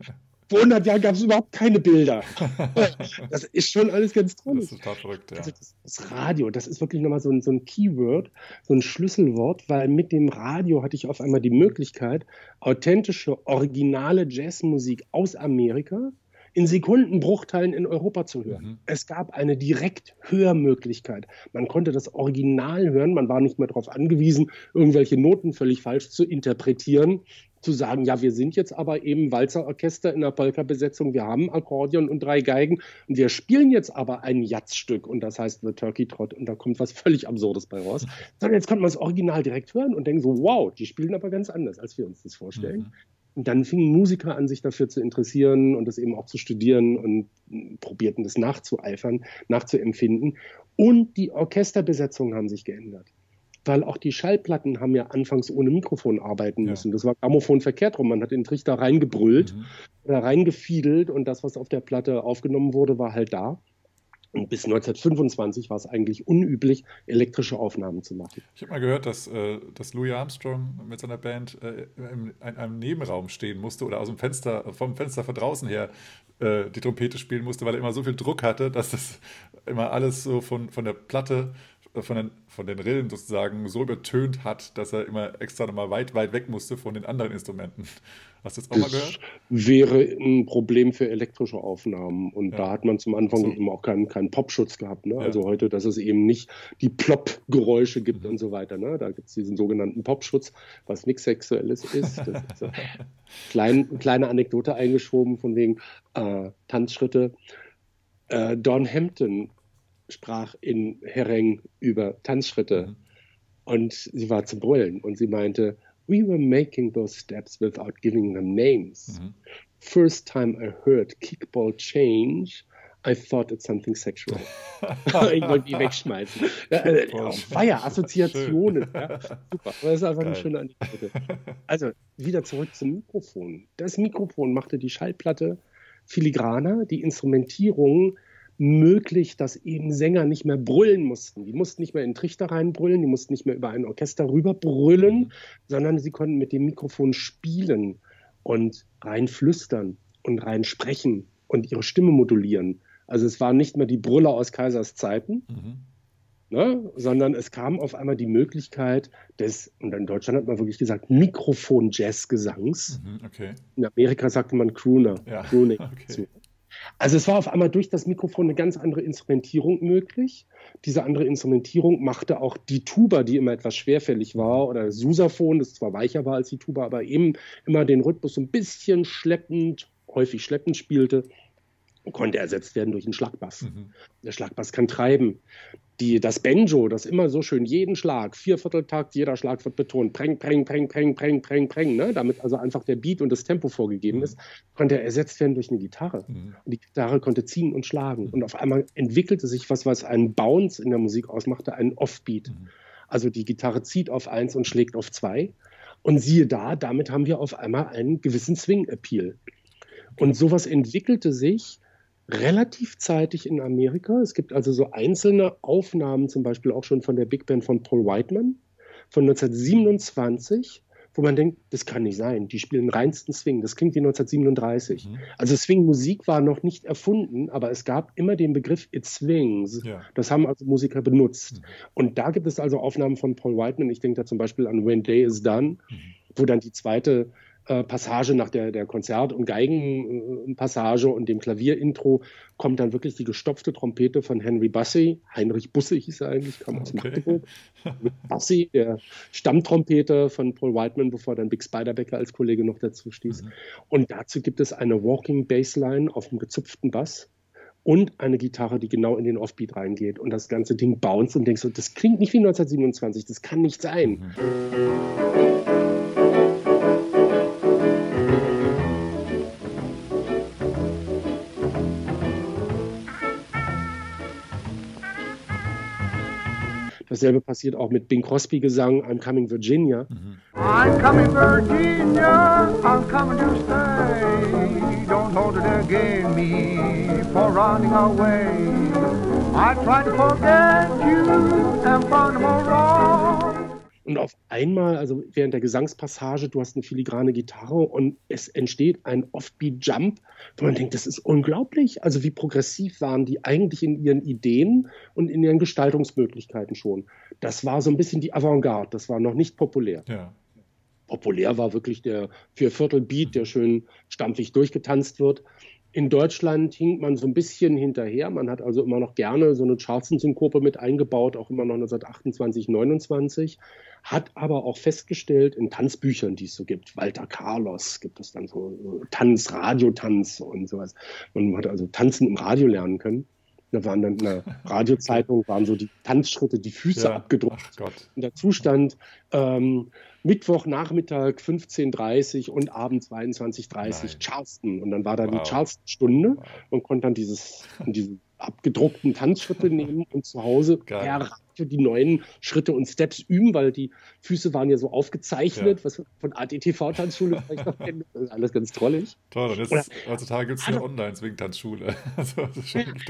Vor 100 Jahren gab es überhaupt keine Bilder. Das ist schon alles ganz toll. Das ist total verrückt, ja. Also das, das, Radio, das ist wirklich nochmal so ein, so ein Keyword, so ein Schlüsselwort, weil mit dem Radio hatte ich auf einmal die Möglichkeit, authentische, originale Jazzmusik aus Amerika in Sekundenbruchteilen in Europa zu hören. Mhm. Es gab eine Direkthörmöglichkeit. Man konnte das Original hören, man war nicht mehr darauf angewiesen, irgendwelche Noten völlig falsch zu interpretieren, zu sagen, ja, wir sind jetzt aber eben Walzerorchester in der Polka-Besetzung, wir haben Akkordeon und drei Geigen und wir spielen jetzt aber ein Jazzstück und das heißt The Turkey Trot und da kommt was völlig Absurdes bei raus. Sondern jetzt konnte man das Original direkt hören und denken so, wow, die spielen aber ganz anders, als wir uns das vorstellen. Mhm. Und dann fingen Musiker an, sich dafür zu interessieren und das eben auch zu studieren und probierten das nachzueifern, nachzuempfinden. Und die Orchesterbesetzungen haben sich geändert. Weil auch die Schallplatten haben ja anfangs ohne Mikrofon arbeiten müssen. Ja. Das war Grammophon verkehrt rum. Man hat den Trichter reingebrüllt mhm. oder reingefiedelt und das, was auf der Platte aufgenommen wurde, war halt da. Und bis 1925 war es eigentlich unüblich, elektrische Aufnahmen zu machen. Ich habe mal gehört, dass, äh, dass Louis Armstrong mit seiner Band äh, in einem Nebenraum stehen musste oder aus dem Fenster, vom Fenster von draußen her äh, die Trompete spielen musste, weil er immer so viel Druck hatte, dass das immer alles so von, von der Platte von den, von den Rillen sozusagen so übertönt hat, dass er immer extra nochmal weit, weit weg musste von den anderen Instrumenten. Hast du das auch das mal gehört? Wäre ein Problem für elektrische Aufnahmen. Und ja. da hat man zum Anfang so. eben auch keinen, keinen Popschutz gehabt. Ne? Ja. Also heute, dass es eben nicht die Plop-Geräusche gibt mhm. und so weiter. Ne? Da gibt es diesen sogenannten Popschutz, was nichts Sexuelles ist. ist klein, kleine Anekdote eingeschoben von wegen äh, Tanzschritte. Äh, Don Hampton sprach in Hereng über Tanzschritte mhm. und sie war zu brüllen und sie meinte, we were making those steps without giving them names. Mhm. First time I heard kickball change, I thought it's something sexual. ich wollte die wegschmeißen. Ja, äh, ja Assoziationen. Ja, super. das ist einfach Geil. eine schöne Anekdote. Also, wieder zurück zum Mikrofon. Das Mikrofon machte die Schallplatte filigraner, die Instrumentierung möglich, dass eben Sänger nicht mehr brüllen mussten. Die mussten nicht mehr in den Trichter reinbrüllen, die mussten nicht mehr über ein Orchester rüber brüllen, mhm. sondern sie konnten mit dem Mikrofon spielen und rein flüstern und rein sprechen und ihre Stimme modulieren. Also es waren nicht mehr die Brüller aus Kaisers Zeiten, mhm. ne, sondern es kam auf einmal die Möglichkeit des, und in Deutschland hat man wirklich gesagt, Mikrofon-Jazz-Gesangs. Mhm, okay. In Amerika sagte man Crooner, ja. Crooning. Okay. Also es war auf einmal durch das Mikrofon eine ganz andere Instrumentierung möglich. Diese andere Instrumentierung machte auch die Tuba, die immer etwas schwerfällig war, oder Susaphon, das zwar weicher war als die Tuba, aber eben immer den Rhythmus so ein bisschen schleppend, häufig schleppend spielte, konnte ersetzt werden durch einen Schlagbass. Mhm. Der Schlagbass kann treiben die, das Banjo, das immer so schön jeden Schlag, Viervierteltakt, jeder Schlag wird betont, preng, preng, preng, preng, preng, preng, preng, ne? damit also einfach der Beat und das Tempo vorgegeben mhm. ist, konnte ersetzt werden durch eine Gitarre. Mhm. Und die Gitarre konnte ziehen und schlagen. Mhm. Und auf einmal entwickelte sich was, was einen Bounce in der Musik ausmachte, einen Offbeat. Mhm. Also die Gitarre zieht auf eins und schlägt auf zwei. Und siehe da, damit haben wir auf einmal einen gewissen Swing-Appeal. Und sowas entwickelte sich relativ zeitig in Amerika. Es gibt also so einzelne Aufnahmen, zum Beispiel auch schon von der Big Band von Paul Whiteman von 1927, wo man denkt, das kann nicht sein. Die spielen reinsten Swing. Das klingt wie 1937. Mhm. Also Swing-Musik war noch nicht erfunden, aber es gab immer den Begriff It Swings. Ja. Das haben also Musiker benutzt. Mhm. Und da gibt es also Aufnahmen von Paul Whiteman. Ich denke da zum Beispiel an When Day is Done, mhm. wo dann die zweite Passage nach der, der Konzert- und Geigenpassage und dem Klavierintro kommt dann wirklich die gestopfte Trompete von Henry Bussey. Heinrich Busse hieß er eigentlich, kam aus okay. Magdeburg. Bussey, der Stammtrompeter von Paul Whiteman, bevor dann Big Spiderbecker als Kollege noch dazu stieß. Mhm. Und dazu gibt es eine Walking Bassline auf dem gezupften Bass und eine Gitarre, die genau in den Offbeat reingeht und das ganze Ding bounce und denkst so, das klingt nicht wie 1927, das kann nicht sein. Mhm. Dasselbe passiert auch mit Bing Crosby Gesang I'm Coming Virginia. Mhm. I'm coming Virginia, I'm coming to stay. Don't hold it against me for running away. I tried to forget you and found more wrong. Und auf einmal, also während der Gesangspassage, du hast eine filigrane Gitarre und es entsteht ein Offbeat-Jump, wo man denkt, das ist unglaublich. Also wie progressiv waren die eigentlich in ihren Ideen und in ihren Gestaltungsmöglichkeiten schon. Das war so ein bisschen die Avantgarde, das war noch nicht populär. Ja. Populär war wirklich der Vierviertel-Beat, der schön stampfig durchgetanzt wird. In Deutschland hinkt man so ein bisschen hinterher. Man hat also immer noch gerne so eine Charleston-Synkope mit eingebaut, auch immer noch 1928, 29. Hat aber auch festgestellt in Tanzbüchern, die es so gibt, Walter Carlos, gibt es dann so Tanz, Radiotanz und sowas. Man hat also Tanzen im Radio lernen können. Da waren dann in der Radiozeitung waren so die Tanzschritte, die Füße ja. abgedruckt. Und der Zustand ähm, Mittwochnachmittag 15.30 und Abend 22.30 Charleston. Und dann war da wow. die Charleston-Stunde wow. und konnte dann dieses, diese abgedruckten Tanzschritte nehmen und zu Hause Geil. per für die neuen Schritte und Steps üben, weil die Füße waren ja so aufgezeichnet, Ja. was wir von ADTV-Tanzschule vielleicht noch kennen. Das ist alles ganz trollig. Toll, und jetzt Oder- heutzutage gibt es eine Online-Swing-Tanzschule. Also.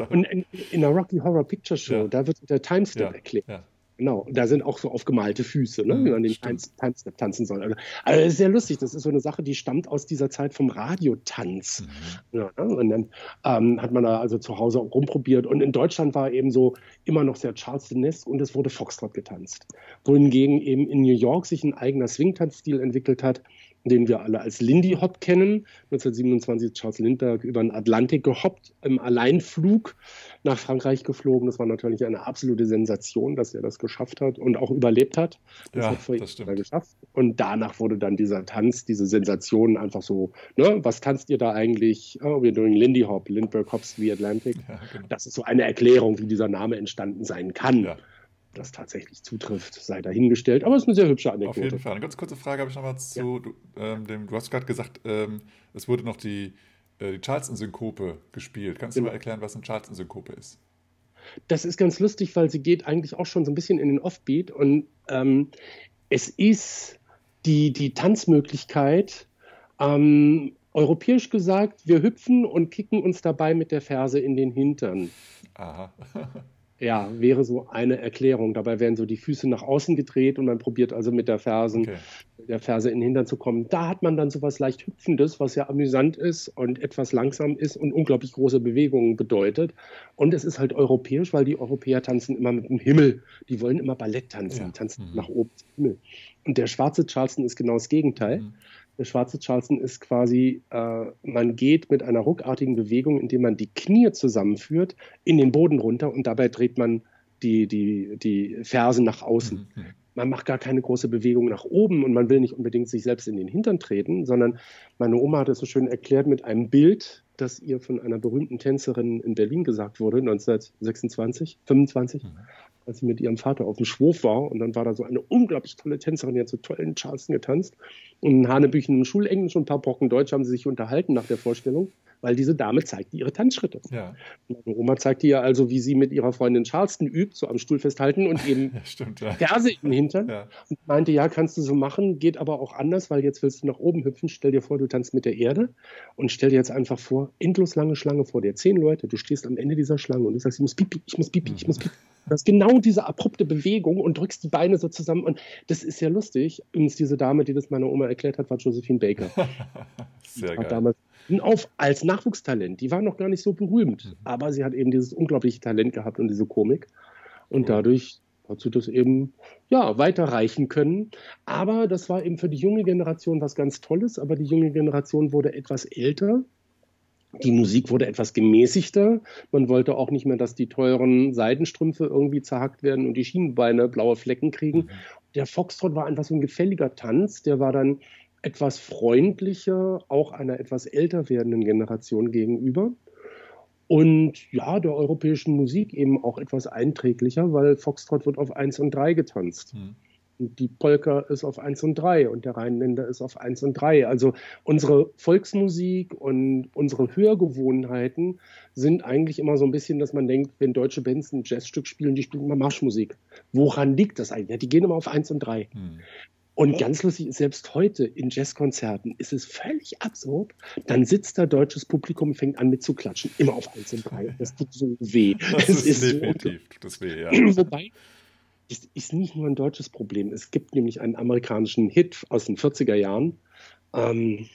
Und in, in der Rocky Horror Picture Show, Ja. da wird der Time-Step erklärt. Genau, da sind auch so aufgemalte Füße, ne? Mhm, wie man den. Time- Time-Step tanzen soll. Also, also das ist sehr lustig. Das ist so eine Sache, die stammt aus dieser Zeit vom Radiotanz. Mhm. Ja, ne? Und dann ähm, hat man da also zu Hause rumprobiert. Und in Deutschland war eben so immer noch sehr Charleston-esque und es wurde Foxtrot getanzt. Wohingegen eben in New York sich ein eigener Swing-Tanzstil entwickelt hat, den wir alle als Lindy Hop kennen. 1927 ist Charles Lindbergh über den Atlantik gehoppt, im Alleinflug nach Frankreich geflogen. Das war natürlich eine absolute Sensation, dass er das geschafft hat und auch überlebt hat. Das Ja, hat vor ihm das stimmt. geschafft. Und danach wurde dann dieser Tanz, diese Sensation einfach so, ne, was tanzt ihr da eigentlich? Oh, we're doing Lindy Hop, Lindbergh Hops the Atlantic. Ja, genau. Das ist so eine Erklärung, wie dieser Name entstanden sein kann. Ja. Das tatsächlich zutrifft, sei dahingestellt. Aber es ist eine sehr hübsche Auf jeden Anekdote. Fall. Eine ganz kurze Frage habe ich noch mal zu. Du, ähm, dem, du hast gerade gesagt, ähm, es wurde noch die, äh, die Charleston-Synkope gespielt. Kannst du Genau. mal erklären, was eine Charleston-Synkope ist? Das ist ganz lustig, weil sie geht eigentlich auch schon so ein bisschen in den Offbeat und ähm, es ist die, die Tanzmöglichkeit, ähm, europäisch gesagt, wir hüpfen und kicken uns dabei mit der Ferse in den Hintern. Aha. Ja, wäre so eine Erklärung. Dabei werden so die Füße nach außen gedreht und man probiert also mit der Fersen, Okay. der Ferse in den Hintern zu kommen. Da hat man dann so was leicht Hüpfendes, was ja amüsant ist und etwas langsam ist und unglaublich große Bewegungen bedeutet. Und es ist halt europäisch, weil die Europäer tanzen immer mit dem Himmel. Die wollen immer Ballett tanzen, Ja. die tanzen Mhm. nach oben zum Himmel. Und der schwarze Charleston ist genau das Gegenteil. Mhm. Der schwarze Charleston ist quasi, äh, man geht mit einer ruckartigen Bewegung, indem man die Knie zusammenführt, in den Boden runter und dabei dreht man die, die, die Fersen nach außen. Mhm. Man macht gar keine große Bewegung nach oben und man will nicht unbedingt sich selbst in den Hintern treten, sondern meine Oma hat es so schön erklärt mit einem Bild, das ihr von einer berühmten Tänzerin in Berlin gesagt wurde, 1926, 25 Mhm. als sie mit ihrem Vater auf dem Schwurf war. Und dann war da so eine unglaublich tolle Tänzerin, die hat so toll in Charleston getanzt. Und in Hanebüchen im Schulenglisch und ein paar Brocken Deutsch haben sie sich unterhalten nach der Vorstellung, weil diese Dame zeigte ihre Tanzschritte. Ja. Meine Oma zeigte ihr also, wie sie mit ihrer Freundin Charleston übt, so am Stuhl festhalten und eben ja, stimmt. Ja. Im Hintern. Ja. Und meinte, ja, kannst du so machen, geht aber auch anders, weil jetzt willst du nach oben hüpfen. Stell dir vor, du tanzt mit der Erde und stell dir jetzt einfach vor, endlos lange Schlange vor dir. Zehn Leute, du stehst am Ende dieser Schlange und du sagst, ich muss pipi, ich muss pipi, ich muss pipi. Du hast genau diese abrupte Bewegung und drückst die Beine so zusammen. Und das ist sehr lustig. Übrigens, diese Dame, die das meiner Oma erklärt hat, war Josephine Baker. Sehr geil. damals auf, als Nachwuchstalent. Die war noch gar nicht so berühmt, Mhm. aber sie hat eben dieses unglaubliche Talent gehabt und diese Komik. Und Cool. dadurch hat sie das eben ja, weiterreichen können. Aber das war eben für die junge Generation was ganz Tolles. Aber die junge Generation wurde etwas älter. Die Musik wurde etwas gemäßigter. Man wollte auch nicht mehr, dass die teuren Seidenstrümpfe irgendwie zerhackt werden und die Schienenbeine blaue Flecken kriegen. Mhm. Der Foxtrot war einfach so ein gefälliger Tanz. Der war dann etwas freundlicher, auch einer etwas älter werdenden Generation gegenüber. Und ja, der europäischen Musik eben auch etwas einträglicher, weil Foxtrot wird auf 1 und 3 getanzt. Mhm. Und die Polka ist auf 1 und 3 und der Rheinländer ist auf 1 und 3. Also unsere Volksmusik und unsere Hörgewohnheiten sind eigentlich immer so ein bisschen, dass man denkt, wenn deutsche Bands ein Jazzstück spielen, die spielen immer Marschmusik. Woran liegt das eigentlich? Ja, die gehen immer auf 1 und 3. Mhm. Und ganz lustig ist, selbst heute in Jazzkonzerten ist es völlig absurd. Dann sitzt da deutsches Publikum und fängt an mitzuklatschen. Immer auf 1 und 3. Das tut so weh. Das Es ist, so definitiv. Tut das weh, ja. Wobei, es ist nicht nur ein deutsches Problem. Es gibt nämlich einen amerikanischen Hit aus den 40er Jahren, ähm,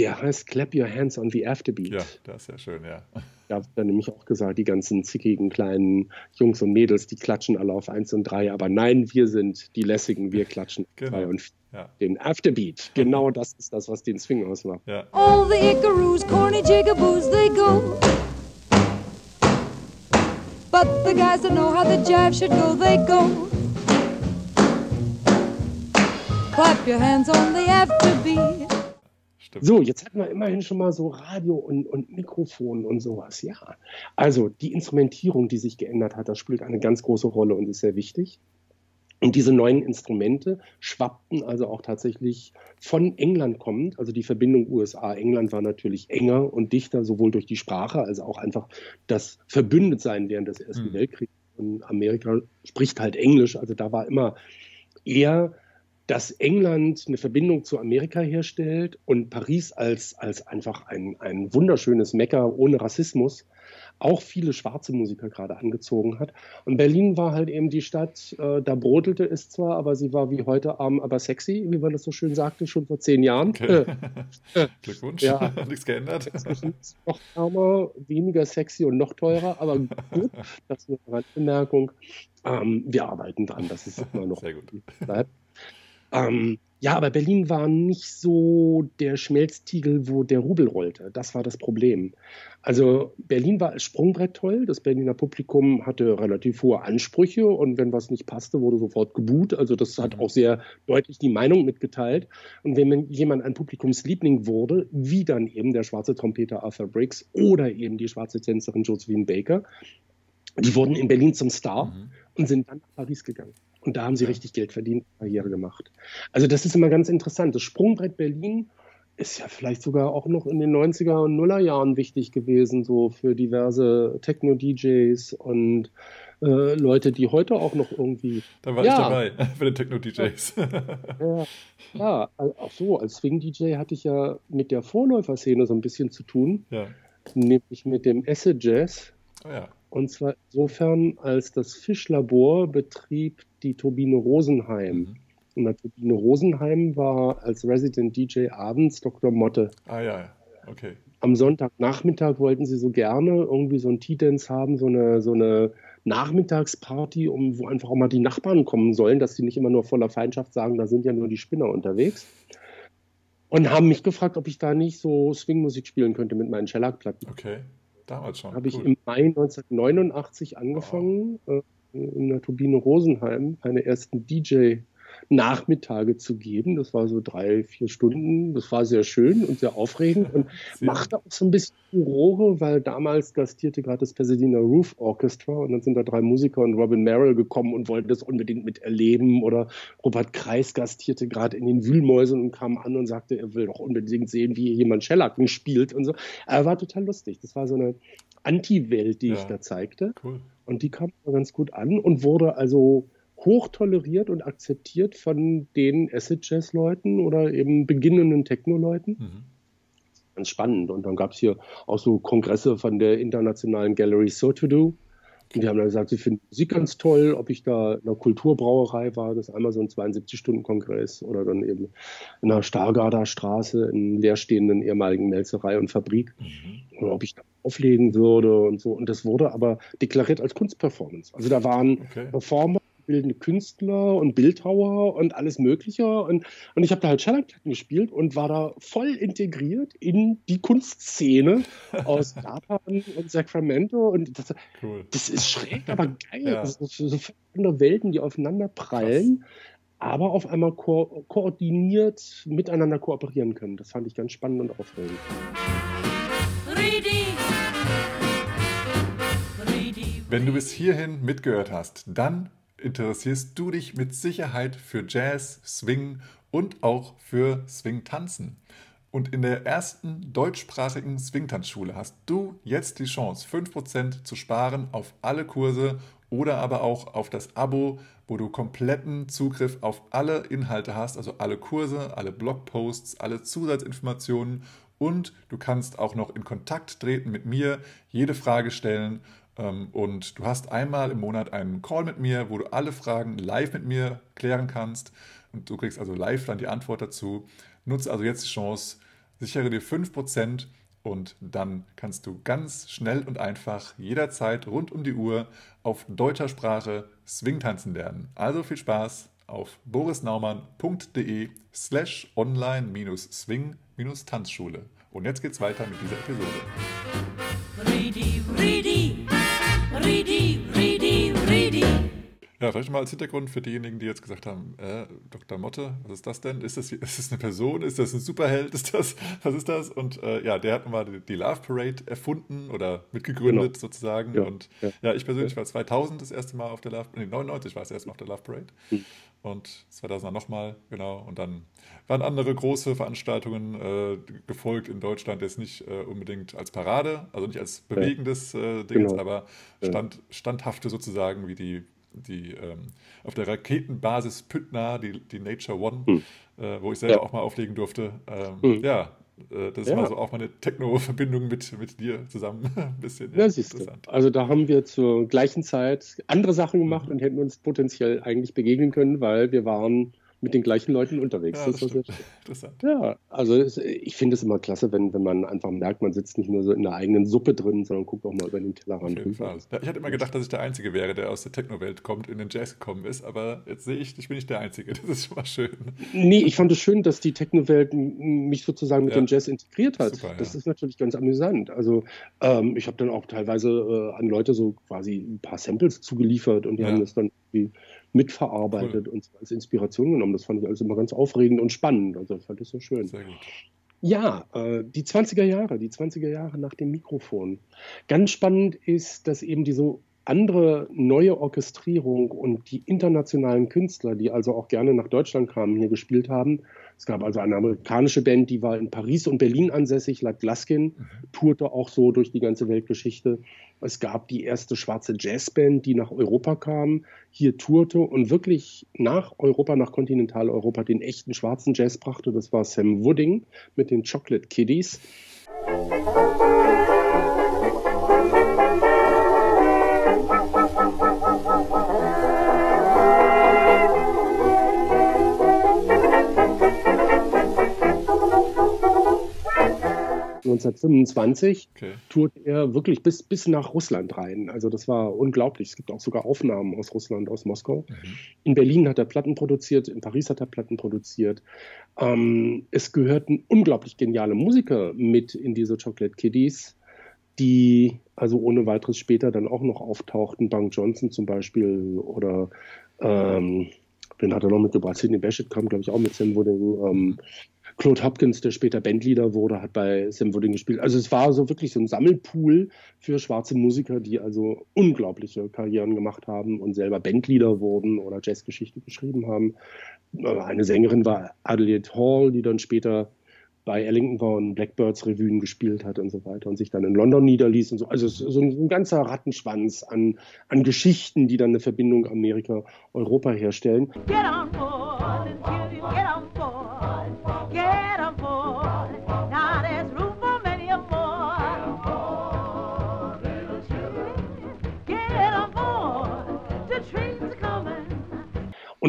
der heißt Clap Your Hands on the Afterbeat. Ja, das ist ja schön, ja. Da wird dann nämlich auch gesagt, die ganzen zickigen kleinen Jungs und Mädels, die klatschen alle auf 1 und 3. Aber nein, wir sind die lässigen, wir klatschen auf Genau. 2 und 4. Ja, Den Afterbeat. Genau das ist das, was den Swing ausmacht. ja. All the Icaroos, corny jigaboos, they go. But the guys that know how the jive should go, they go. Clap your hands on the afterbeat. Stimmt. So, jetzt hatten wir immerhin schon mal so Radio und, und Mikrofon und sowas. Ja. Also die Instrumentierung, die sich geändert hat, das spielt eine ganz große Rolle und ist sehr wichtig. Und diese neuen Instrumente schwappten also auch tatsächlich von England kommend. Also die Verbindung USA-England war natürlich enger und dichter, sowohl durch die Sprache als auch einfach das Verbündetsein während des Ersten Mhm. Weltkriegs. und Amerika spricht halt Englisch. Also da war immer eher, dass England eine Verbindung zu Amerika herstellt und Paris als, als einfach ein, ein wunderschönes Mekka ohne Rassismus auch viele schwarze Musiker gerade angezogen hat. Und Berlin war halt eben die Stadt, äh, da brodelte es zwar, aber sie war wie heute arm, aber sexy, wie man das so schön sagte, schon vor zehn Jahren. Okay. Äh, Glückwunsch, ja. nichts geändert. noch ärmer, weniger sexy und noch teurer, aber gut, das ist eine Randbemerkung. Ähm, wir arbeiten dran, dass es immer noch Sehr gut. bleibt. Ähm, ja, aber Berlin war nicht so der Schmelztiegel, wo der Rubel rollte. Das war das Problem. Also Berlin war als Sprungbrett toll. Das Berliner Publikum hatte relativ hohe Ansprüche und wenn was nicht passte, wurde sofort gebuht. Also das hat mhm. auch sehr deutlich die Meinung mitgeteilt. Und wenn jemand ein Publikumsliebling wurde, wie dann eben der schwarze Trompeter Arthur Briggs oder eben die schwarze Tänzerin Josephine Baker, die wurden in Berlin zum Star mhm. und sind dann nach Paris gegangen. Und da haben sie richtig Geld verdient, Karriere gemacht. Also das ist immer ganz interessant. Das Sprungbrett Berlin ist ja vielleicht sogar auch noch in den 90er und Nuller Jahren wichtig gewesen, so für diverse Techno-DJs und äh, Leute, die heute auch noch irgendwie. Da war ja, ich dabei, für den Techno-DJs. ja, ja, auch so, als Swing-DJ hatte ich ja mit der Vorläuferszene so ein bisschen zu tun, ja. nämlich mit dem Acid Jazz. Oh ja. Und zwar insofern, als das Fischlabor betrieb die Turbine Rosenheim. Mhm. Und der Turbine Rosenheim war als Resident DJ abends Dr. Motte. Ah ja, okay. Am Sonntagnachmittag wollten sie so gerne irgendwie so ein T-Dance haben, so eine, so eine Nachmittagsparty, um, wo einfach auch mal die Nachbarn kommen sollen, dass sie nicht immer nur voller Feindschaft sagen, da sind ja nur die Spinner unterwegs. Und haben mich gefragt, ob ich da nicht so Swingmusik spielen könnte mit meinen Shellac-Platten. Okay, damals schon. Habe ich im Mai 1989 angefangen. Wow. Äh, in der Turbine Rosenheim meine ersten DJ-Nachmittage zu geben. Das war so drei, vier Stunden. Das war sehr schön und sehr aufregend und machte auch so ein bisschen Furore, weil damals gastierte gerade das Pasadena Roof Orchestra und dann sind da drei Musiker und Robin Merrill gekommen und wollten das unbedingt miterleben oder Robert Kreis gastierte gerade in den Wühlmäusen und kam an und sagte, er will doch unbedingt sehen, wie jemand Schellacken spielt und so. Er war total lustig. Das war so eine Anti-Welt, die ja. ich da zeigte. Cool. Und die kam ganz gut an und wurde also hoch toleriert und akzeptiert von den Acid Jazz Leuten oder eben beginnenden Techno Leuten. Mhm. Ganz spannend. Und dann gab es hier auch so Kongresse von der internationalen Gallery So To Do. Und die haben dann gesagt, sie finden Musik ganz toll, ob ich da in einer Kulturbrauerei war, das ist einmal so ein 72-Stunden-Kongress oder dann eben in der Stargarder Straße in leerstehenden ehemaligen Melzerei und Fabrik. Mhm. Oder ob ich da auflegen würde und so. Und das wurde aber deklariert als Kunstperformance. Also da waren okay. Performer, bildende Künstler und Bildhauer und alles Mögliche. Und, und ich habe da halt Shellacklatten gespielt und war da voll integriert in die Kunstszene aus Japan und Sacramento. Und das, cool. das ist schräg, aber geil. Ja. Das sind so andere Welten, die aufeinander prallen. Krass aber auf einmal ko koordiniert miteinander kooperieren können. Das fand ich ganz spannend und aufregend. Wenn du bis hierhin mitgehört hast, dann interessierst du dich mit Sicherheit für Jazz, Swing und auch für Swing-Tanzen. Und in der ersten deutschsprachigen Swing-Tanzschule hast du jetzt die Chance, 5% zu sparen auf alle Kurse oder aber auch auf das Abo, wo du kompletten Zugriff auf alle Inhalte hast, also alle Kurse, alle Blogposts, alle Zusatzinformationen und du kannst auch noch in Kontakt treten mit mir, jede Frage stellen und du hast einmal im Monat einen Call mit mir, wo du alle Fragen live mit mir klären kannst. Und du kriegst also live dann die Antwort dazu. Nutze also jetzt die Chance, sichere dir 5% und dann kannst du ganz schnell und einfach jederzeit rund um die Uhr auf deutscher Sprache Swing tanzen lernen. Also viel Spaß auf borisnaumann.de slash online-swing-tanzschule. Und jetzt geht's weiter mit dieser Episode. Ready, ready. Ja, vielleicht mal als Hintergrund für diejenigen, die jetzt gesagt haben, äh, Dr. Motte, was ist das denn? Ist das, ist das eine Person? Ist das ein Superheld? Ist das, was ist das? Und äh, ja, der hat mal die, die, Love Parade erfunden oder mitgegründet genau. sozusagen. Ja, und ja. ja. ich persönlich war 2000 das erste Mal auf der Love, nee, 99 war es erst Mal auf der Love Parade. Hm. Und 2000 nochmal, genau. Und dann waren andere große Veranstaltungen äh, gefolgt in Deutschland, jetzt nicht äh, unbedingt als Parade, also nicht als bewegendes äh, Ding, genau. aber stand, standhafte sozusagen wie die die ähm, auf der Raketenbasis Püttner, die, die Nature One, hm. äh, wo ich selber ja. auch mal auflegen durfte. Ähm, hm. Ja, äh, das ja. war so auch meine Techno-Verbindung mit, mit dir zusammen. Ein bisschen ja, du. Also da haben wir zur gleichen Zeit andere Sachen gemacht mhm. und hätten uns potenziell eigentlich begegnen können, weil wir waren mit den gleichen Leuten unterwegs. Ja, das, das Interessant. Ja, also es, ich finde es immer klasse, wenn, wenn man einfach merkt, man sitzt nicht nur so in der eigenen Suppe drin, sondern guckt auch mal über den Tellerrand rüber. Ja, ich hatte immer gedacht, dass ich der Einzige wäre, der aus der Techno-Welt kommt, in den Jazz gekommen ist, aber jetzt sehe ich, ich bin nicht der Einzige. Das ist schon mal schön. Nee, ich fand es schön, dass die Techno-Welt mich sozusagen mit ja. dem Jazz integriert hat. Super, das ist natürlich ganz amüsant. Also ähm, ich habe dann auch teilweise äh, an Leute so quasi ein paar Samples zugeliefert und die haben das dann irgendwie mitverarbeitet cool. und als Inspiration genommen. Das fand ich alles immer ganz aufregend und spannend. Also ich fand das so schön. Sehr gut. Ja, äh, die 20er Jahre, die 20er Jahre nach dem Mikrofon. Ganz spannend ist, dass eben diese andere neue Orchestrierung und die internationalen Künstler, die also auch gerne nach Deutschland kamen, hier gespielt haben. Es gab also eine amerikanische Band, die war in Paris und Berlin ansässig, Lad Glaskin, mhm. tourte auch so durch die ganze Weltgeschichte. Es gab die erste schwarze Jazzband, die nach Europa kam, hier tourte und wirklich nach Europa, nach Kontinentaleuropa den echten schwarzen Jazz brachte. Das war Sam Wooding mit den Chocolate Kiddies. 1925 okay. tourt er wirklich bis, bis nach Russland rein. Also das war unglaublich. Es gibt auch sogar Aufnahmen aus Russland, aus Moskau. Mhm. In Berlin hat er Platten produziert, in Paris hat er Platten produziert. Ähm, es gehörten unglaublich geniale Musiker mit in diese Chocolate Kiddies, die also ohne weiteres später dann auch noch auftauchten. Bang Johnson zum Beispiel oder ähm, den hat er noch mitgebracht. Sidney Bechet kam, glaube ich, auch mit Sam Wooding. Ähm, Claude Hopkins, der später Bandleader wurde, hat bei Sam Wooding gespielt. Also es war so wirklich so ein Sammelpool für schwarze Musiker, die also unglaubliche Karrieren gemacht haben und selber Bandleader wurden oder Jazzgeschichte geschrieben haben. Eine Sängerin war Adelaide Hall, die dann später bei Ellington war und Blackbirds Revuen gespielt hat und so weiter und sich dann in London niederließ und so. Also so ein, so ein ganzer Rattenschwanz an, an Geschichten, die dann eine Verbindung Amerika-Europa herstellen. Get on board,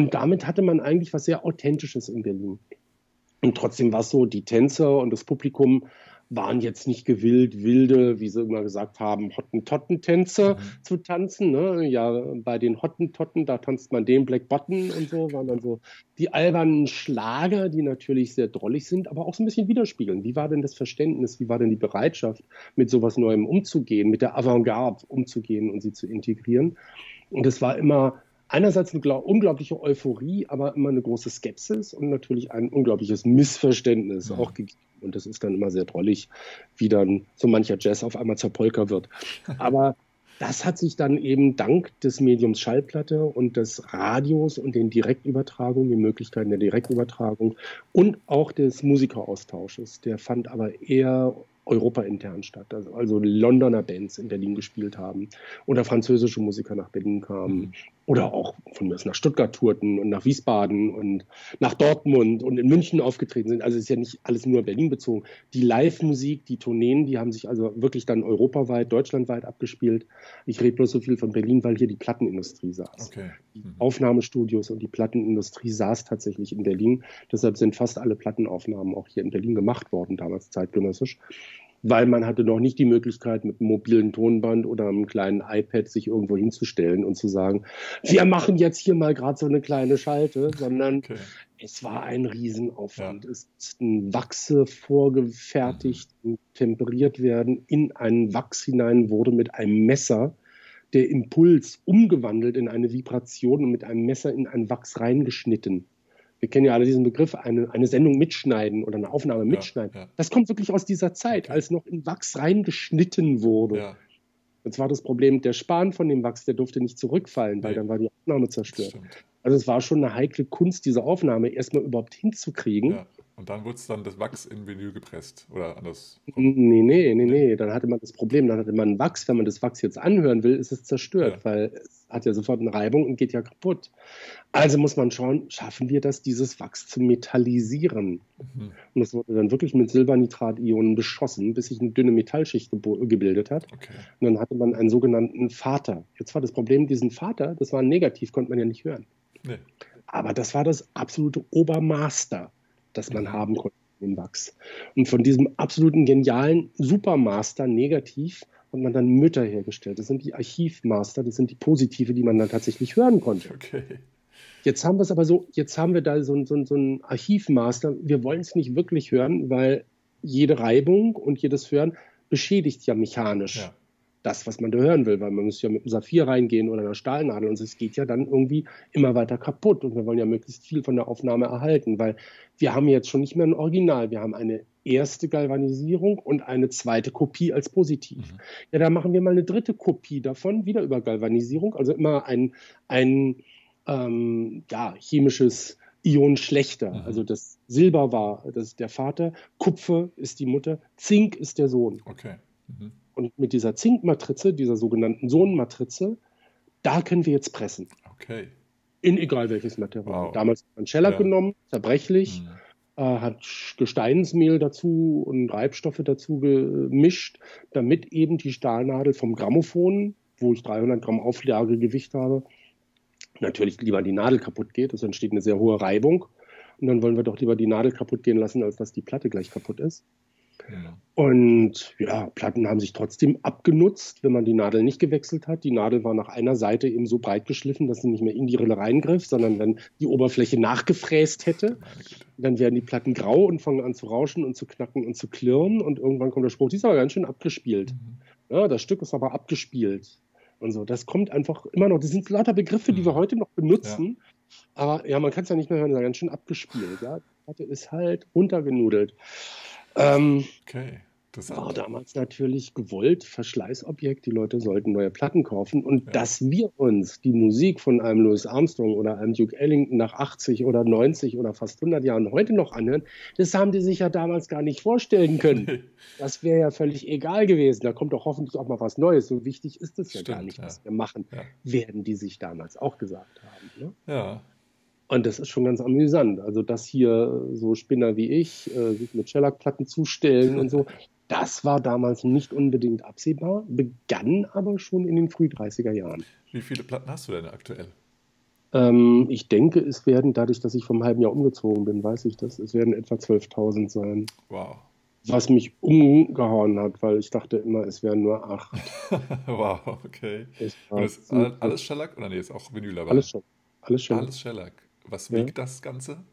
Und damit hatte man eigentlich was sehr Authentisches in Berlin. Und trotzdem war es so, die Tänzer und das Publikum waren jetzt nicht gewillt, wilde, wie sie immer gesagt haben, Hottentotten-Tänzer mhm. zu tanzen. Ne? Ja, bei den Hottentotten, da tanzt man den Black Button und so, waren dann so die albernen Schlager, die natürlich sehr drollig sind, aber auch so ein bisschen widerspiegeln. Wie war denn das Verständnis, wie war denn die Bereitschaft, mit sowas Neuem umzugehen, mit der Avantgarde umzugehen und sie zu integrieren? Und es war immer einerseits eine unglaubliche Euphorie, aber immer eine große Skepsis und natürlich ein unglaubliches Missverständnis ja. auch gegeben. Und das ist dann immer sehr drollig, wie dann so mancher Jazz auf einmal zur Polka wird. Aber das hat sich dann eben dank des Mediums Schallplatte und des Radios und den Direktübertragungen, die Möglichkeiten der Direktübertragung und auch des Musikeraustausches, der fand aber eher europaintern statt. Also, also Londoner Bands in Berlin gespielt haben oder französische Musiker nach Berlin kamen mhm. Oder auch von mir aus nach Stuttgart tourten und nach Wiesbaden und nach Dortmund und in München aufgetreten sind. Also es ist ja nicht alles nur Berlin bezogen. Die Live-Musik, die Tourneen, die haben sich also wirklich dann europaweit, deutschlandweit abgespielt. Ich rede bloß so viel von Berlin, weil hier die Plattenindustrie saß. Okay. Die mhm. Aufnahmestudios und die Plattenindustrie saß tatsächlich in Berlin. Deshalb sind fast alle Plattenaufnahmen auch hier in Berlin gemacht worden, damals zeitgenössisch weil man hatte noch nicht die Möglichkeit, mit einem mobilen Tonband oder einem kleinen iPad sich irgendwo hinzustellen und zu sagen, wir machen jetzt hier mal gerade so eine kleine Schalte, sondern okay. es war ein Riesenaufwand. Ja. Es mussten Wachse vorgefertigt und temperiert werden, in einen Wachs hinein wurde mit einem Messer der Impuls umgewandelt in eine Vibration und mit einem Messer in ein Wachs reingeschnitten. Wir kennen ja alle diesen Begriff, eine, eine Sendung mitschneiden oder eine Aufnahme mitschneiden. Ja, ja. Das kommt wirklich aus dieser Zeit, als noch in Wachs reingeschnitten wurde. Ja. Jetzt war das Problem, der Span von dem Wachs, der durfte nicht zurückfallen, weil nee. dann war die Aufnahme zerstört. Also es war schon eine heikle Kunst, diese Aufnahme erstmal überhaupt hinzukriegen. Ja. Und dann wurde es dann das Wachs in Vinyl gepresst oder anders? Nee, nee, nee, nee. Dann hatte man das Problem, dann hatte man Wachs. Wenn man das Wachs jetzt anhören will, ist es zerstört, ja. weil es hat ja sofort eine Reibung und geht ja kaputt. Also muss man schauen, schaffen wir das, dieses Wachs zu metallisieren? Mhm. Und das wurde dann wirklich mit Silbernitrat-Ionen beschossen, bis sich eine dünne Metallschicht gebildet hat. Okay. Und dann hatte man einen sogenannten Vater. Jetzt war das Problem, diesen Vater, das war Negativ, konnte man ja nicht hören. Nee. Aber das war das absolute Obermaster das man haben konnte im Wachs. Und von diesem absoluten genialen Supermaster negativ hat man dann Mütter hergestellt. Das sind die Archivmaster, das sind die positive, die man dann tatsächlich hören konnte. Okay. Jetzt haben wir es aber so, jetzt haben wir da so, so, so ein Archivmaster. Wir wollen es nicht wirklich hören, weil jede Reibung und jedes Hören beschädigt ja mechanisch. Ja das, was man da hören will, weil man muss ja mit einem Saphir reingehen oder einer Stahlnadel und es geht ja dann irgendwie immer weiter kaputt und wir wollen ja möglichst viel von der Aufnahme erhalten, weil wir haben jetzt schon nicht mehr ein Original, wir haben eine erste Galvanisierung und eine zweite Kopie als positiv. Mhm. Ja, da machen wir mal eine dritte Kopie davon, wieder über Galvanisierung, also immer ein, ein ähm, ja, chemisches Ion schlechter. Mhm. Also das Silber war, das ist der Vater, Kupfer ist die Mutter, Zink ist der Sohn. Okay. Mhm. Und mit dieser Zinkmatrize, dieser sogenannten Sohnmatrize, da können wir jetzt pressen. Okay. In egal welches Material. Wow. Damals hat man Shellac ja. genommen, zerbrechlich, mhm. äh, hat Gesteinsmehl dazu und Reibstoffe dazu gemischt, damit eben die Stahlnadel vom Grammophon, wo ich 300 Gramm Auflagegewicht habe, natürlich lieber die Nadel kaputt geht. Es entsteht eine sehr hohe Reibung. Und dann wollen wir doch lieber die Nadel kaputt gehen lassen, als dass die Platte gleich kaputt ist. Und ja, Platten haben sich trotzdem abgenutzt, wenn man die Nadel nicht gewechselt hat. Die Nadel war nach einer Seite eben so breit geschliffen, dass sie nicht mehr in die Rille reingriff, sondern wenn die Oberfläche nachgefräst hätte, dann werden die Platten grau und fangen an zu rauschen und zu knacken und zu klirren. Und irgendwann kommt der Spruch, die ist aber ganz schön abgespielt. Mhm. Ja, das Stück ist aber abgespielt. Und so, das kommt einfach immer noch. Das sind lauter Begriffe, die wir mhm. heute noch benutzen. Ja. Aber ja, man kann es ja nicht mehr hören, das ist ganz schön abgespielt. Ja, die Platte ist halt runtergenudelt. Ähm, okay. Das war damals natürlich gewollt, Verschleißobjekt. Die Leute sollten neue Platten kaufen. Und ja. dass wir uns die Musik von einem Louis Armstrong oder einem Duke Ellington nach 80 oder 90 oder fast 100 Jahren heute noch anhören, das haben die sich ja damals gar nicht vorstellen können. das wäre ja völlig egal gewesen. Da kommt doch hoffentlich auch mal was Neues. So wichtig ist es ja Stimmt, gar nicht, ja. was wir machen, ja. werden die sich damals auch gesagt haben. Ne? Ja, und das ist schon ganz amüsant. Also, dass hier so Spinner wie ich äh, sich mit Shellac-Platten zustellen und so, das war damals nicht unbedingt absehbar, begann aber schon in den früh 30er Jahren. Wie viele Platten hast du denn aktuell? Ähm, ich denke, es werden, dadurch, dass ich vom halben Jahr umgezogen bin, weiß ich das, es werden etwa 12.000 sein. Wow. Was mich umgehauen hat, weil ich dachte immer, es wären nur acht. wow, okay. Und ist alles Shellac oder nee, ist auch Vinyl dabei? Alles Shellac. Alles Shellac. Alles Shellac. Was wiegt ja. das Ganze?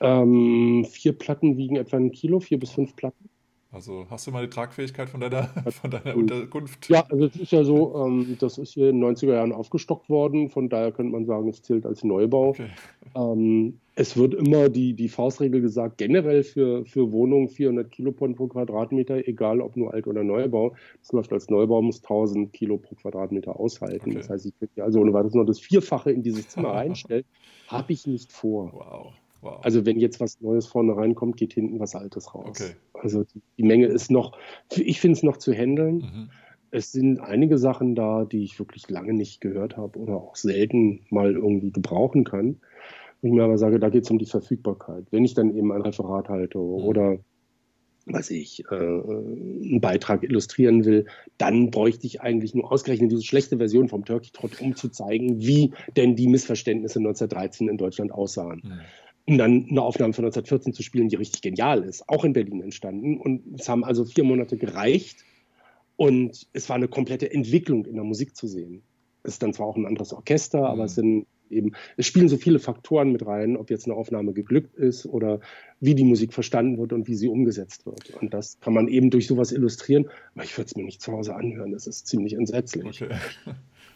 Ähm, vier Platten wiegen etwa ein Kilo, vier bis fünf Platten. Also hast du mal die Tragfähigkeit von deiner, von deiner Unterkunft? Ja, also es ist ja so, ähm, das ist hier in den 90er Jahren aufgestockt worden, von daher könnte man sagen, es zählt als Neubau. Okay. Ähm, es wird immer die, die Faustregel gesagt, generell für, für Wohnungen 400 Kiloton pro Quadratmeter, egal ob nur Alt- oder Neubau. Das läuft als Neubau, muss 1000 Kilo pro Quadratmeter aushalten. Okay. Das heißt, ich könnte also ohne weiteres noch das Vierfache in dieses Zimmer reinstellen. Habe ich nicht vor. Wow. Wow. Also wenn jetzt was Neues vorne reinkommt, geht hinten was Altes raus. Okay. Also die, die, Menge ist noch, ich finde es noch zu handeln. Mhm. Es sind einige Sachen da, die ich wirklich lange nicht gehört habe oder auch selten mal irgendwie gebrauchen kann. Wo ich mir aber sage, da geht es um die Verfügbarkeit. Wenn ich dann eben ein Referat halte mhm. oder was ich, äh, einen Beitrag illustrieren will, dann bräuchte ich eigentlich nur ausgerechnet diese schlechte Version vom Turkey Trot, um zu zeigen, wie denn die Missverständnisse 1913 in Deutschland aussahen. Mhm um dann eine Aufnahme von 1914 zu spielen, die richtig genial ist, auch in Berlin entstanden. Und es haben also vier Monate gereicht und es war eine komplette Entwicklung in der Musik zu sehen. Es ist dann zwar auch ein anderes Orchester, mhm. aber es sind eben, es spielen so viele Faktoren mit rein, ob jetzt eine Aufnahme geglückt ist oder wie die Musik verstanden wird und wie sie umgesetzt wird. Und das kann man eben durch sowas illustrieren, aber ich würde es mir nicht zu Hause anhören, das ist ziemlich entsetzlich. Okay.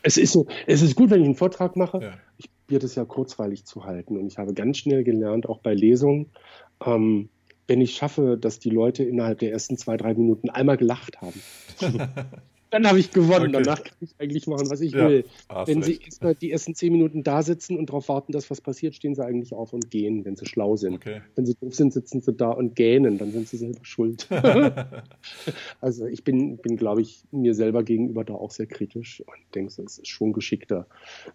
Es ist so, es ist gut, wenn ich einen Vortrag mache. Ja. Ich probiere das ja kurzweilig zu halten und ich habe ganz schnell gelernt, auch bei Lesungen, ähm, wenn ich schaffe, dass die Leute innerhalb der ersten zwei, drei Minuten einmal gelacht haben. dann habe ich gewonnen. Okay. Danach kann ich eigentlich machen, was ich ja, will. Wenn sie erstmal die ersten zehn Minuten da sitzen und darauf warten, dass was passiert, stehen sie eigentlich auf und gehen, wenn sie schlau sind. Okay. Wenn sie doof sind, sitzen sie da und gähnen, dann sind sie selber schuld. also ich bin, bin glaube ich, mir selber gegenüber da auch sehr kritisch und denke, es ist schon geschickter,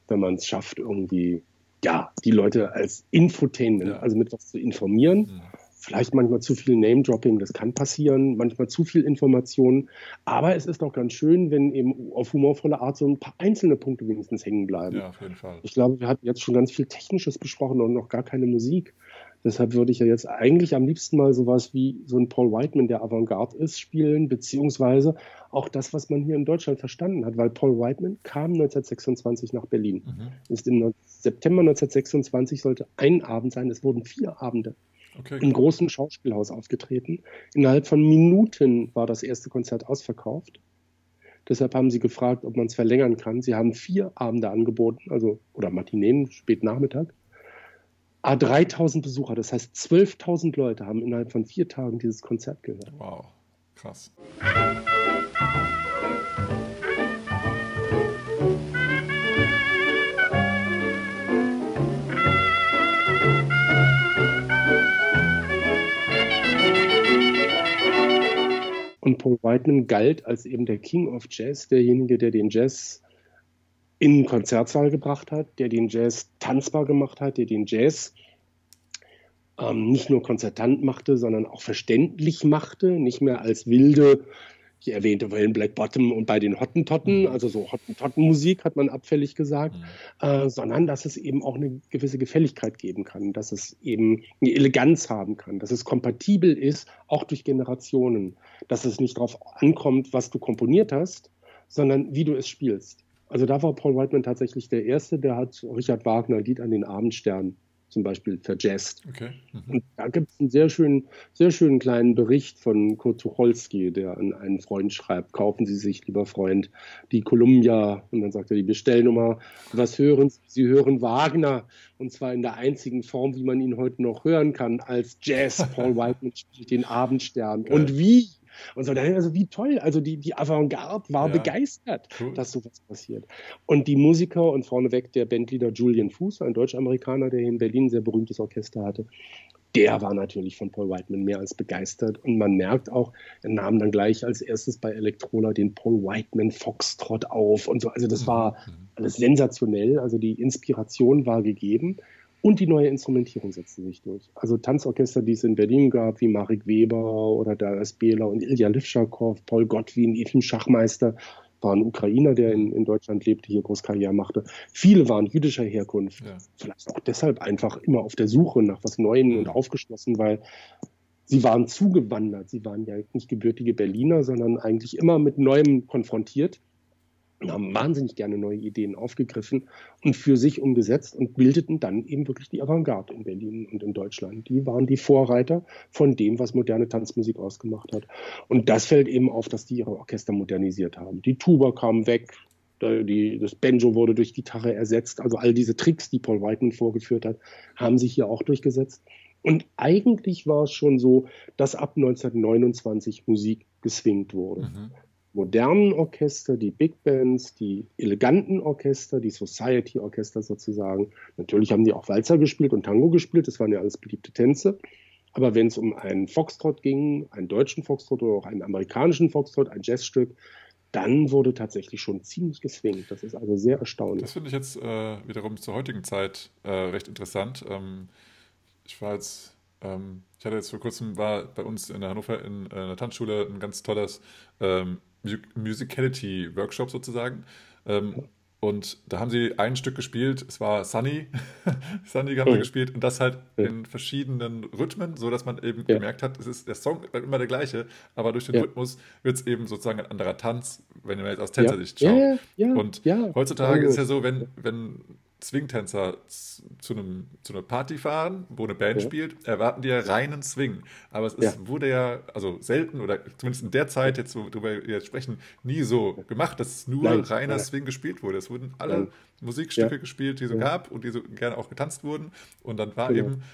wenn man es schafft, irgendwie ja, die Leute als Infotainment, ja. also mit was zu informieren. Mhm vielleicht manchmal zu viel Name-Dropping, das kann passieren, manchmal zu viel Information. Aber es ist doch ganz schön, wenn eben auf humorvolle Art so ein paar einzelne Punkte wenigstens hängen bleiben. Ja, auf jeden Fall. Ich glaube, wir hatten jetzt schon ganz viel Technisches besprochen und noch gar keine Musik. Deshalb würde ich ja jetzt eigentlich am liebsten mal sowas wie so ein Paul Whiteman, der Avantgarde ist, spielen, beziehungsweise auch das, was man hier in Deutschland verstanden hat, weil Paul Whiteman kam 1926 nach Berlin. Mhm. Ist im September 1926 sollte ein Abend sein, es wurden vier Abende okay, im großen Schauspielhaus aufgetreten. Innerhalb von Minuten war das erste Konzert ausverkauft. Deshalb haben sie gefragt, ob man es verlängern kann. Sie haben vier Abende angeboten, also oder Matineen, spät Nachmittag. A 3000 Besucher, das heißt 12.000 Leute haben innerhalb von vier Tagen dieses Konzert gehört. Wow, krass. Und Paul Whiteman galt als eben der King of Jazz, derjenige, der den Jazz in den Konzertsaal gebracht hat, der den Jazz tanzbar gemacht hat, der den Jazz ähm, nicht nur konzertant machte, sondern auch verständlich machte, nicht mehr als wilde ich erwähnte vorhin Black Bottom und bei den Hottentotten, mhm. also so Hottentottenmusik hat man abfällig gesagt, mhm. äh, sondern dass es eben auch eine gewisse Gefälligkeit geben kann, dass es eben eine Eleganz haben kann, dass es kompatibel ist, auch durch Generationen, dass es nicht darauf ankommt, was du komponiert hast, sondern wie du es spielst. Also da war Paul Whiteman tatsächlich der Erste, der hat Richard Wagner Lied an den Abendstern zum Beispiel verjazzt. Okay. Mhm. Und da gibt es einen sehr schönen, sehr schönen kleinen Bericht von Kurt Tucholsky, der an einen Freund schreibt, kaufen Sie sich, lieber Freund, die Columbia, und dann sagt er die Bestellnummer, was hören Sie? Sie hören Wagner, und zwar in der einzigen Form, wie man ihn heute noch hören kann, als Jazz. Paul Whiteman spielt den Abendstern. Geil. Und wie? Und so, also wie toll, also die, die Avantgarde war ja, begeistert, cool. dass sowas passiert. Und die Musiker und vorneweg der Bandleader Julian Fuß, ein Deutsch-Amerikaner, der hier in Berlin ein sehr berühmtes Orchester hatte, der war natürlich von Paul Whiteman mehr als begeistert. Und man merkt auch, er nahm dann gleich als erstes bei Electrola den Paul Whiteman Foxtrot auf und so. Also das war mhm. alles sensationell. Also die Inspiration war gegeben. Und die neue Instrumentierung setzte sich durch. Also Tanzorchester, die es in Berlin gab, wie Marek Weber oder Darius Behler und Ilja Livschakow, Paul Gottwin, Efim Schachmeister, war ein Ukrainer, der in, in Deutschland lebte, hier Großkarriere machte. Viele waren jüdischer Herkunft. Ja. Vielleicht auch deshalb einfach immer auf der Suche nach was Neuem und aufgeschlossen, weil sie waren zugewandert. Sie waren ja nicht gebürtige Berliner, sondern eigentlich immer mit Neuem konfrontiert haben wahnsinnig gerne neue Ideen aufgegriffen und für sich umgesetzt und bildeten dann eben wirklich die Avantgarde in Berlin und in Deutschland. Die waren die Vorreiter von dem, was moderne Tanzmusik ausgemacht hat. Und das fällt eben auf, dass die ihre Orchester modernisiert haben. Die Tuba kam weg, die, das Banjo wurde durch Gitarre ersetzt. Also all diese Tricks, die Paul Whiteman vorgeführt hat, haben sich hier auch durchgesetzt. Und eigentlich war es schon so, dass ab 1929 Musik geswingt wurde. Mhm modernen Orchester, die Big Bands, die eleganten Orchester, die Society-Orchester sozusagen. Natürlich haben die auch Walzer gespielt und Tango gespielt, das waren ja alles beliebte Tänze. Aber wenn es um einen Foxtrot ging, einen deutschen Foxtrot oder auch einen amerikanischen Foxtrot, ein Jazzstück, dann wurde tatsächlich schon ziemlich geswingt. Das ist also sehr erstaunlich. Das finde ich jetzt äh, wiederum zur heutigen Zeit äh, recht interessant. Ähm, ich war jetzt ähm, ich hatte jetzt vor kurzem war bei uns in Hannover in, in einer Tanzschule ein ganz tolles ähm, Musicality-Workshop sozusagen. Ähm, und da haben sie ein Stück gespielt, es war Sunny. Sunny haben sie gespielt und das halt in verschiedenen Rhythmen, so dass man eben ja. gemerkt hat, es ist der Song bleibt immer der gleiche, aber durch den ja. Rhythmus wird es eben sozusagen ein anderer Tanz, wenn man jetzt aus Tänzersicht ja. schaut. und heutzutage ist es ja so, wenn, wenn Swing-Tänzer zu, einem, zu einer Party fahren, wo eine Band ja. spielt, erwarten die ja reinen Swing. Aber es ist, ja. wurde ja, also selten oder zumindest in der Zeit, jetzt, worüber wir jetzt sprechen, nie so gemacht, dass nur Nein. reiner Nein. Swing gespielt wurde. Es wurden alle Nein. Musikstücke gespielt, die so gab und die so gerne auch getanzt wurden. Und dann war genau. eben ja?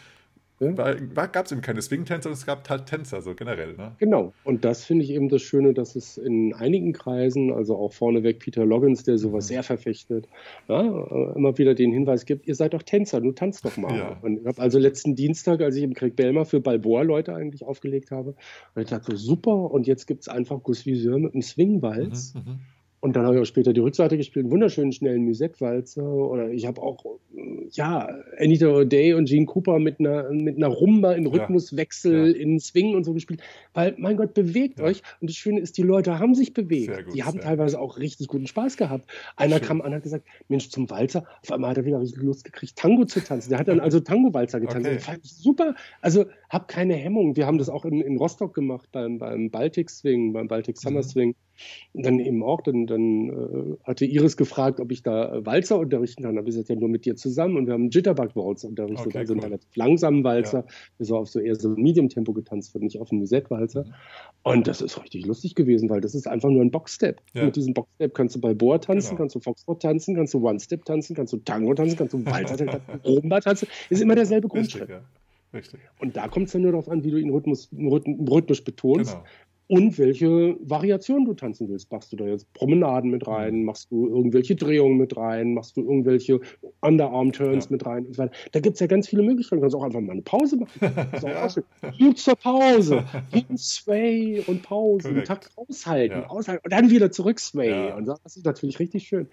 Gab es eben keine Swing-Tänzer, es gab halt Tänzer, so generell. Ne? Genau. Und das finde ich eben das Schöne, dass es in einigen Kreisen, also auch vorneweg Peter Loggins, der sowas mhm. sehr verfechtet, ja, immer wieder den Hinweis gibt, ihr seid doch Tänzer, du tanzt doch mal. Ja. Und ich habe also letzten Dienstag, als ich im Craig Belmer für Balboa-Leute eigentlich aufgelegt habe, ich dachte, super, und jetzt gibt es einfach Gus Viseur mit einem Swing-Walz. Mhm, mhm. Und dann habe ich auch später die Rückseite gespielt, einen wunderschönen schnellen Musette-Walzer. Oder ich habe auch, ja, Anita O'Day und Gene Cooper mit einer, mit einer Rumba in Rhythmuswechsel, ja. in Swing und so gespielt. Weil, mein Gott, bewegt ja. euch. Und das Schöne ist, die Leute haben sich bewegt. Gut, die haben teilweise auch richtig guten Spaß gehabt. Einer Schön. kam an und hat gesagt, Mensch, zum Walzer, auf einmal hat er wieder richtig Lust gekriegt, Tango zu tanzen. Der hat dann also Tango-Walzer getanzt. Okay. Fand ich super. Also, hab keine Hemmung. Wir haben das auch in, in Rostock gemacht, beim, beim Baltic Swing, beim Baltic Summer mhm. Swing. Und dann eben auch, dann, dann äh, hatte Iris gefragt, ob ich da Walzer unterrichten kann. Da habe ich gesagt, ja nur mit dir zusammen. Und wir haben Jitterbug-Walzer unterrichtet, okay, also cool. einen relativ langsamen Walzer, ja. der so auf so eher so Medium-Tempo getanzt wird, nicht auf einen Musette-Walzer. Mhm. Und das ist richtig lustig gewesen, weil das ist einfach nur ein Boxstep. Ja. Mit diesem Boxstep kannst du bei Boa tanzen, genau. kannst du Foxtrot tanzen, kannst du One-Step tanzen, kannst du Tango tanzen, kannst du Walzer tanzen, Rumba tanzen. Ist immer derselbe Grundschritt. Richtig, ja. Richtig. Und da kommt es dann nur darauf an, wie du ihn rhythmus, rhythmisch betonst. Genau und welche Variation du tanzen willst. Machst du da jetzt Promenaden mit rein? Mhm. Machst du irgendwelche Drehungen mit rein? Machst du irgendwelche Underarm-Turns ja. mit rein? Und so weiter. Da gibt es ja ganz viele Möglichkeiten. Du kannst auch einfach mal eine Pause machen. Ja. zur Pause. Jeden Sway und Pause. Einen Takt aushalten, ja. aushalten und dann wieder zurück Sway. Ja. Und das ist natürlich richtig schön.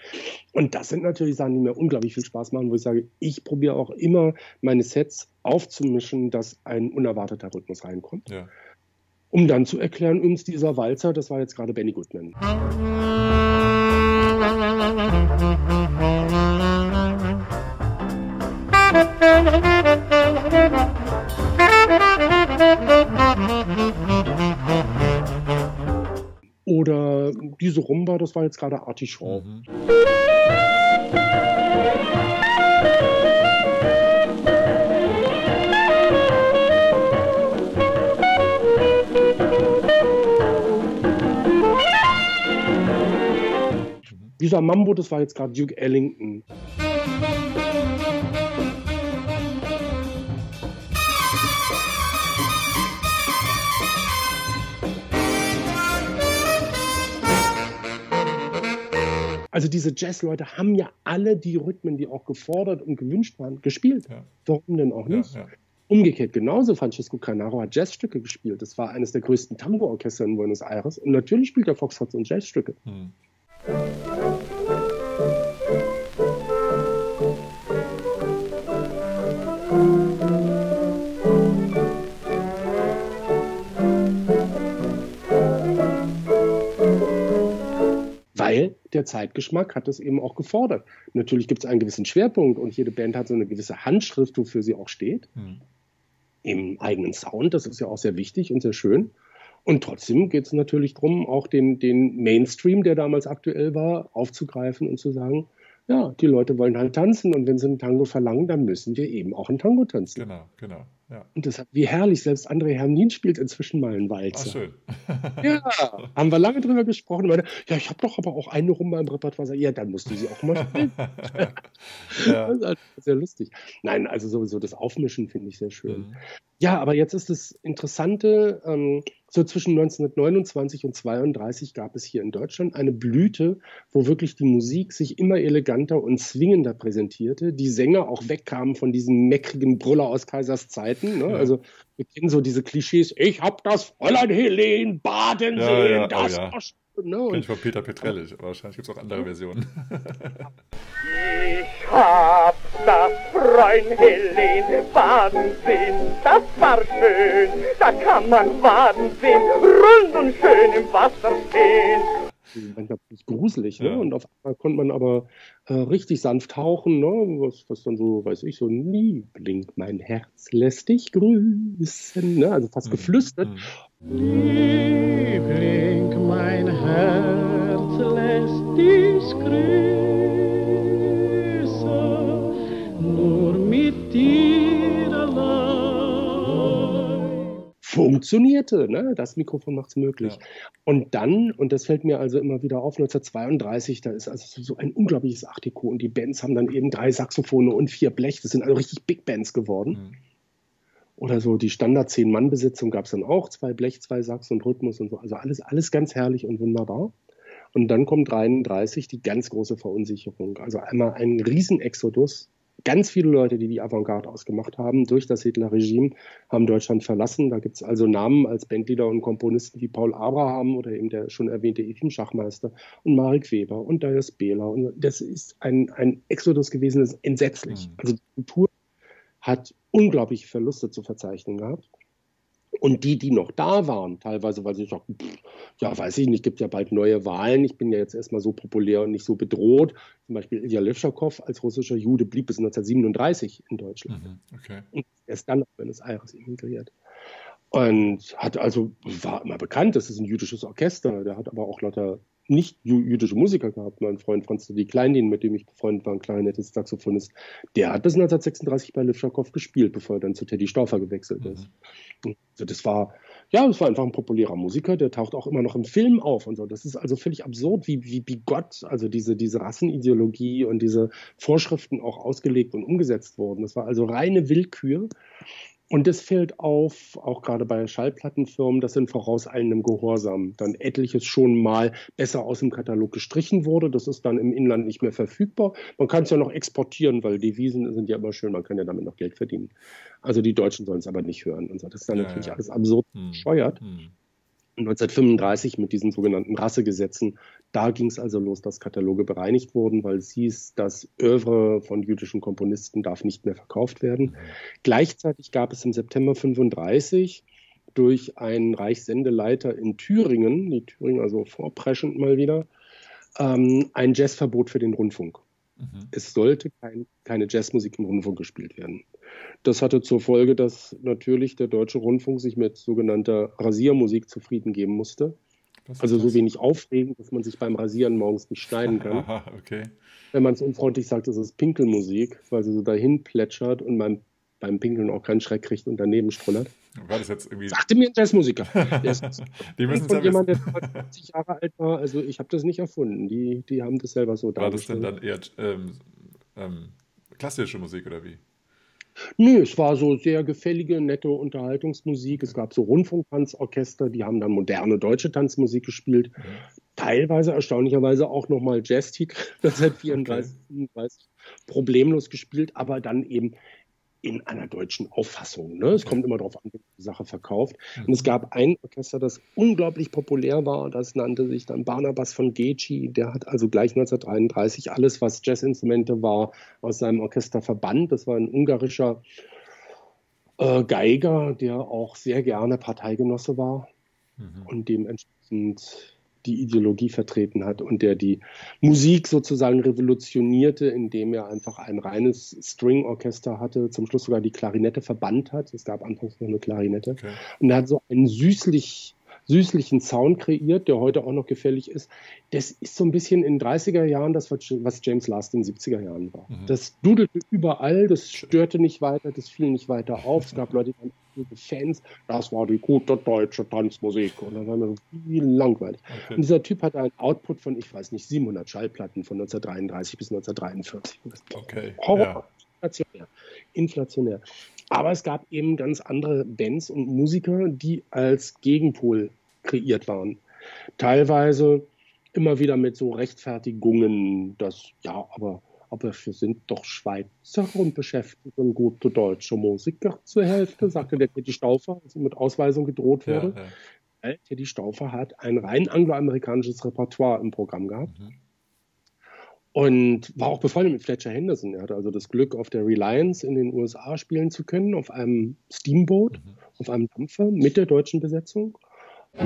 Und das sind natürlich Sachen, die mir unglaublich viel Spaß machen, wo ich sage, ich probiere auch immer meine Sets aufzumischen, dass ein unerwarteter Rhythmus reinkommt. Ja um dann zu erklären, uns dieser Walzer, das war jetzt gerade Benny Goodman. Oder diese Rumba, das war jetzt gerade Artichoke. Mhm. Dieser Mambo, das war jetzt gerade Duke Ellington. Also diese Jazzleute haben ja alle die Rhythmen, die auch gefordert und gewünscht waren, gespielt. Ja. Warum denn auch nicht? Ja, ja. Umgekehrt genauso, Francesco Canaro hat Jazzstücke gespielt. Das war eines der größten Tango-Orchester in Buenos Aires. Und natürlich spielt er Foxtrots und Jazzstücke. Hm. Weil der Zeitgeschmack hat es eben auch gefordert. Natürlich gibt es einen gewissen Schwerpunkt und jede Band hat so eine gewisse Handschrift, wofür sie auch steht. Hm. Im eigenen Sound, das ist ja auch sehr wichtig und sehr schön. Und trotzdem geht es natürlich darum, auch den, den Mainstream, der damals aktuell war, aufzugreifen und zu sagen, ja, die Leute wollen halt tanzen und wenn sie einen Tango verlangen, dann müssen wir eben auch einen Tango tanzen. Genau, genau. Ja. Und deshalb, wie herrlich, selbst André Hermnin spielt inzwischen mal einen Walzer. Ach, schön. ja, haben wir lange drüber gesprochen. Meine, ja, ich habe doch aber auch eine Rumba im Repertoire. Ja, dann musst du sie auch mal spielen. ja. Das ist halt sehr lustig. Nein, also sowieso das Aufmischen finde ich sehr schön. Mhm. Ja, aber jetzt ist das Interessante, ähm, so zwischen 1929 und 32 gab es hier in Deutschland eine Blüte, wo wirklich die Musik sich immer eleganter und zwingender präsentierte. Die Sänger auch wegkamen von diesem meckrigen Brüller aus Kaisers Zeiten. Ne? Ja. Also wir kennen so diese Klischees, ich hab das Fräulein Helen baden ja, sehen, ja, das oh, Ne? Kenn ich von Peter Petrellich, aber wahrscheinlich gibt es auch andere Versionen. ich hab das Freund Helene sehen, das war schön, da kann man baden sehen, rund und schön im Wasser stehen manchmal gruselig. Ne? Ja. Und auf einmal konnte man aber äh, richtig sanft tauchen, ne? was, was dann so, weiß ich, so Liebling, mein Herz lässt dich grüßen, ne? also fast mhm. geflüstert. Mhm. Liebling, mein Herz lässt dich grüßen, nur mit dir allein. Funktionierte, ne? das Mikrofon macht es möglich. Ja. Und dann, und das fällt mir also immer wieder auf, 1932, da ist also so ein unglaubliches Artiko und die Bands haben dann eben drei Saxophone und vier Blech, das sind also richtig Big Bands geworden. Mhm. Oder so die Standard Zehn-Mann-Besetzung gab es dann auch, zwei Blech, zwei Sax und Rhythmus und so. Also alles, alles ganz herrlich und wunderbar. Und dann kommt 33 die ganz große Verunsicherung. Also einmal ein Riesenexodus ganz viele Leute, die die Avantgarde ausgemacht haben, durch das Hitler-Regime, haben Deutschland verlassen. Da gibt es also Namen als Bandleader und Komponisten wie Paul Abraham oder eben der schon erwähnte Efim Schachmeister und Marek Weber und Dias Behler. Und das ist ein, ein Exodus gewesen, das ist entsetzlich. Mhm. Also die Kultur hat unglaubliche Verluste zu verzeichnen gehabt. Und die, die noch da waren, teilweise, weil sie sagten, pff, ja, weiß ich nicht, gibt ja bald neue Wahlen, ich bin ja jetzt erstmal so populär und nicht so bedroht. Zum Beispiel Ilya Levschakow als russischer Jude blieb bis 1937 in Deutschland. Mhm, okay. Und erst dann in Buenos Aires emigriert. Und hat also, war immer bekannt, das ist ein jüdisches Orchester, der hat aber auch lauter nicht jüdische Musiker gehabt. Mein Freund Franz die Kleindien, mit dem ich befreundet war, ein Klarinettist, Saxophonist, der hat bis 1936 bei Levschakow gespielt, bevor er dann zu Teddy Stauffer gewechselt ist. Mhm. Also das war, ja, das war einfach ein populärer Musiker, der taucht auch immer noch im Film auf und so. Das ist also völlig absurd, wie, wie, wie Gott, also diese, diese Rassenideologie und diese Vorschriften auch ausgelegt und umgesetzt wurden. Das war also reine Willkür. Und das fällt auf, auch gerade bei Schallplattenfirmen, dass in vorauseilendem Gehorsam dann etliches schon mal besser aus dem Katalog gestrichen wurde. Das ist dann im Inland nicht mehr verfügbar. Man kann es ja noch exportieren, weil Devisen sind ja immer schön, man kann ja damit noch Geld verdienen. Also die Deutschen sollen es aber nicht hören. Und so. Das ist dann ja, natürlich ja. alles absurd hm. bescheuert. Hm. 1935 mit diesen sogenannten Rassegesetzen, da ging es also los, dass Kataloge bereinigt wurden, weil es hieß, das Övre von jüdischen Komponisten darf nicht mehr verkauft werden. Mhm. Gleichzeitig gab es im September 1935 durch einen Reichssendeleiter in Thüringen, die Thüringen also vorpreschend mal wieder, ähm, ein Jazzverbot für den Rundfunk. Mhm. Es sollte kein, keine Jazzmusik im Rundfunk gespielt werden. Das hatte zur Folge, dass natürlich der deutsche Rundfunk sich mit sogenannter Rasiermusik zufrieden geben musste. Also so wenig aufregend, dass man sich beim Rasieren morgens nicht schneiden kann. Aha, okay. Wenn man es unfreundlich sagt, ist es Pinkelmusik, weil sie so dahin plätschert und man beim Pinkeln auch keinen Schreck kriegt und daneben strullert. War das jetzt irgendwie. Sagte mir ein Jazzmusiker. die müssen von jemand, der 20 Jahre alt war. Also ich habe das nicht erfunden. Die, die haben das selber so War das denn dann eher ähm, ähm, klassische Musik oder wie? Nö, es war so sehr gefällige, nette Unterhaltungsmusik. Es gab so Rundfunktanzorchester, die haben dann moderne deutsche Tanzmusik gespielt. Mhm. Teilweise erstaunlicherweise auch nochmal Jazztitel 1934 okay. problemlos gespielt, aber dann eben in einer deutschen Auffassung. Ne? Es kommt immer darauf an, wie die Sache verkauft. Und es gab ein Orchester, das unglaublich populär war. Das nannte sich dann Barnabas von Geci. Der hat also gleich 1933 alles, was Jazzinstrumente war, aus seinem Orchester verbannt. Das war ein ungarischer äh, Geiger, der auch sehr gerne Parteigenosse war mhm. und dementsprechend die Ideologie vertreten hat und der die Musik sozusagen revolutionierte, indem er einfach ein reines String-Orchester hatte, zum Schluss sogar die Klarinette verbannt hat. Es gab anfangs nur eine Klarinette. Okay. Und er hat so einen süßlich süßlichen Sound kreiert, der heute auch noch gefällig ist. Das ist so ein bisschen in den 30er Jahren das, was James Last in den 70er Jahren war. Mhm. Das dudelte überall, das störte nicht weiter, das fiel nicht weiter auf. Es gab Leute, die waren Fans, das war die gute deutsche Tanzmusik. Und dann war mir viel langweilig. Okay. Und dieser Typ hatte einen Output von, ich weiß nicht, 700 Schallplatten von 1933 bis 1943. Okay. Horror. Ja. Inflationär. Inflationär. Aber es gab eben ganz andere Bands und Musiker, die als Gegenpol kreiert waren. Teilweise immer wieder mit so Rechtfertigungen, dass ja, aber, aber wir sind doch Schweizer und beschäftigen gute deutsche Musiker zur Hälfte, sagte der Teddy Stauffer, als ihm mit Ausweisung gedroht wurde. Ja, ja. Teddy Stauffer hat ein rein angloamerikanisches Repertoire im Programm gehabt. Mhm. Und war auch befreundet mit Fletcher Henderson. Er hatte also das Glück, auf der Reliance in den USA spielen zu können, auf einem Steamboat, mhm. auf einem Dampfer mit der deutschen Besetzung. war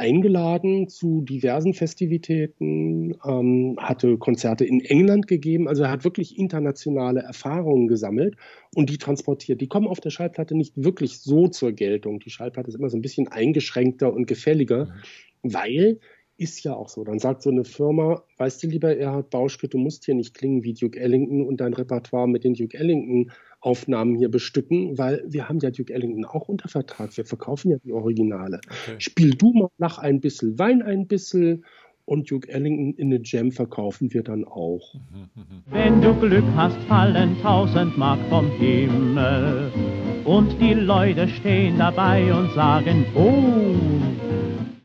eingeladen zu diversen Festivitäten, ähm, hatte Konzerte in England gegeben. Also er hat wirklich internationale Erfahrungen gesammelt und die transportiert. Die kommen auf der Schallplatte nicht wirklich so zur Geltung. Die Schallplatte ist immer so ein bisschen eingeschränkter und gefälliger, mhm. weil ist ja auch so. Dann sagt so eine Firma, weißt du lieber, Erhard Bauschke, du musst hier nicht klingen wie Duke Ellington und dein Repertoire mit den Duke Ellington Aufnahmen hier bestücken, weil wir haben ja Duke Ellington auch unter Vertrag. Wir verkaufen ja die Originale. Okay. Spiel du mal, lach ein bisschen, wein ein bisschen und Duke Ellington in eine Jam verkaufen wir dann auch. Wenn du Glück hast, fallen tausend Mark vom Himmel und die Leute stehen dabei und sagen, oh,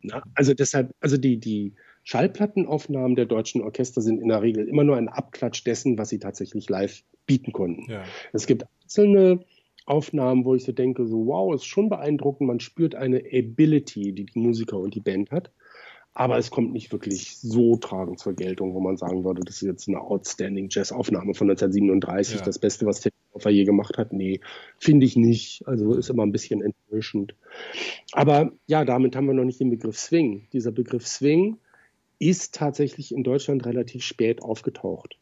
na, also deshalb, also die, die Schallplattenaufnahmen der deutschen Orchester sind in der Regel immer nur ein Abklatsch dessen, was sie tatsächlich live bieten konnten. Ja. Es gibt einzelne Aufnahmen, wo ich so denke, so wow, ist schon beeindruckend, man spürt eine Ability, die die Musiker und die Band hat. Aber es kommt nicht wirklich so tragend zur Geltung, wo man sagen würde, das ist jetzt eine outstanding Jazz-Aufnahme von 1937, ja. das Beste, was Techniker je gemacht hat. Nee, finde ich nicht. Also ist immer ein bisschen enttäuschend. Aber ja, damit haben wir noch nicht den Begriff Swing. Dieser Begriff Swing ist tatsächlich in Deutschland relativ spät aufgetaucht.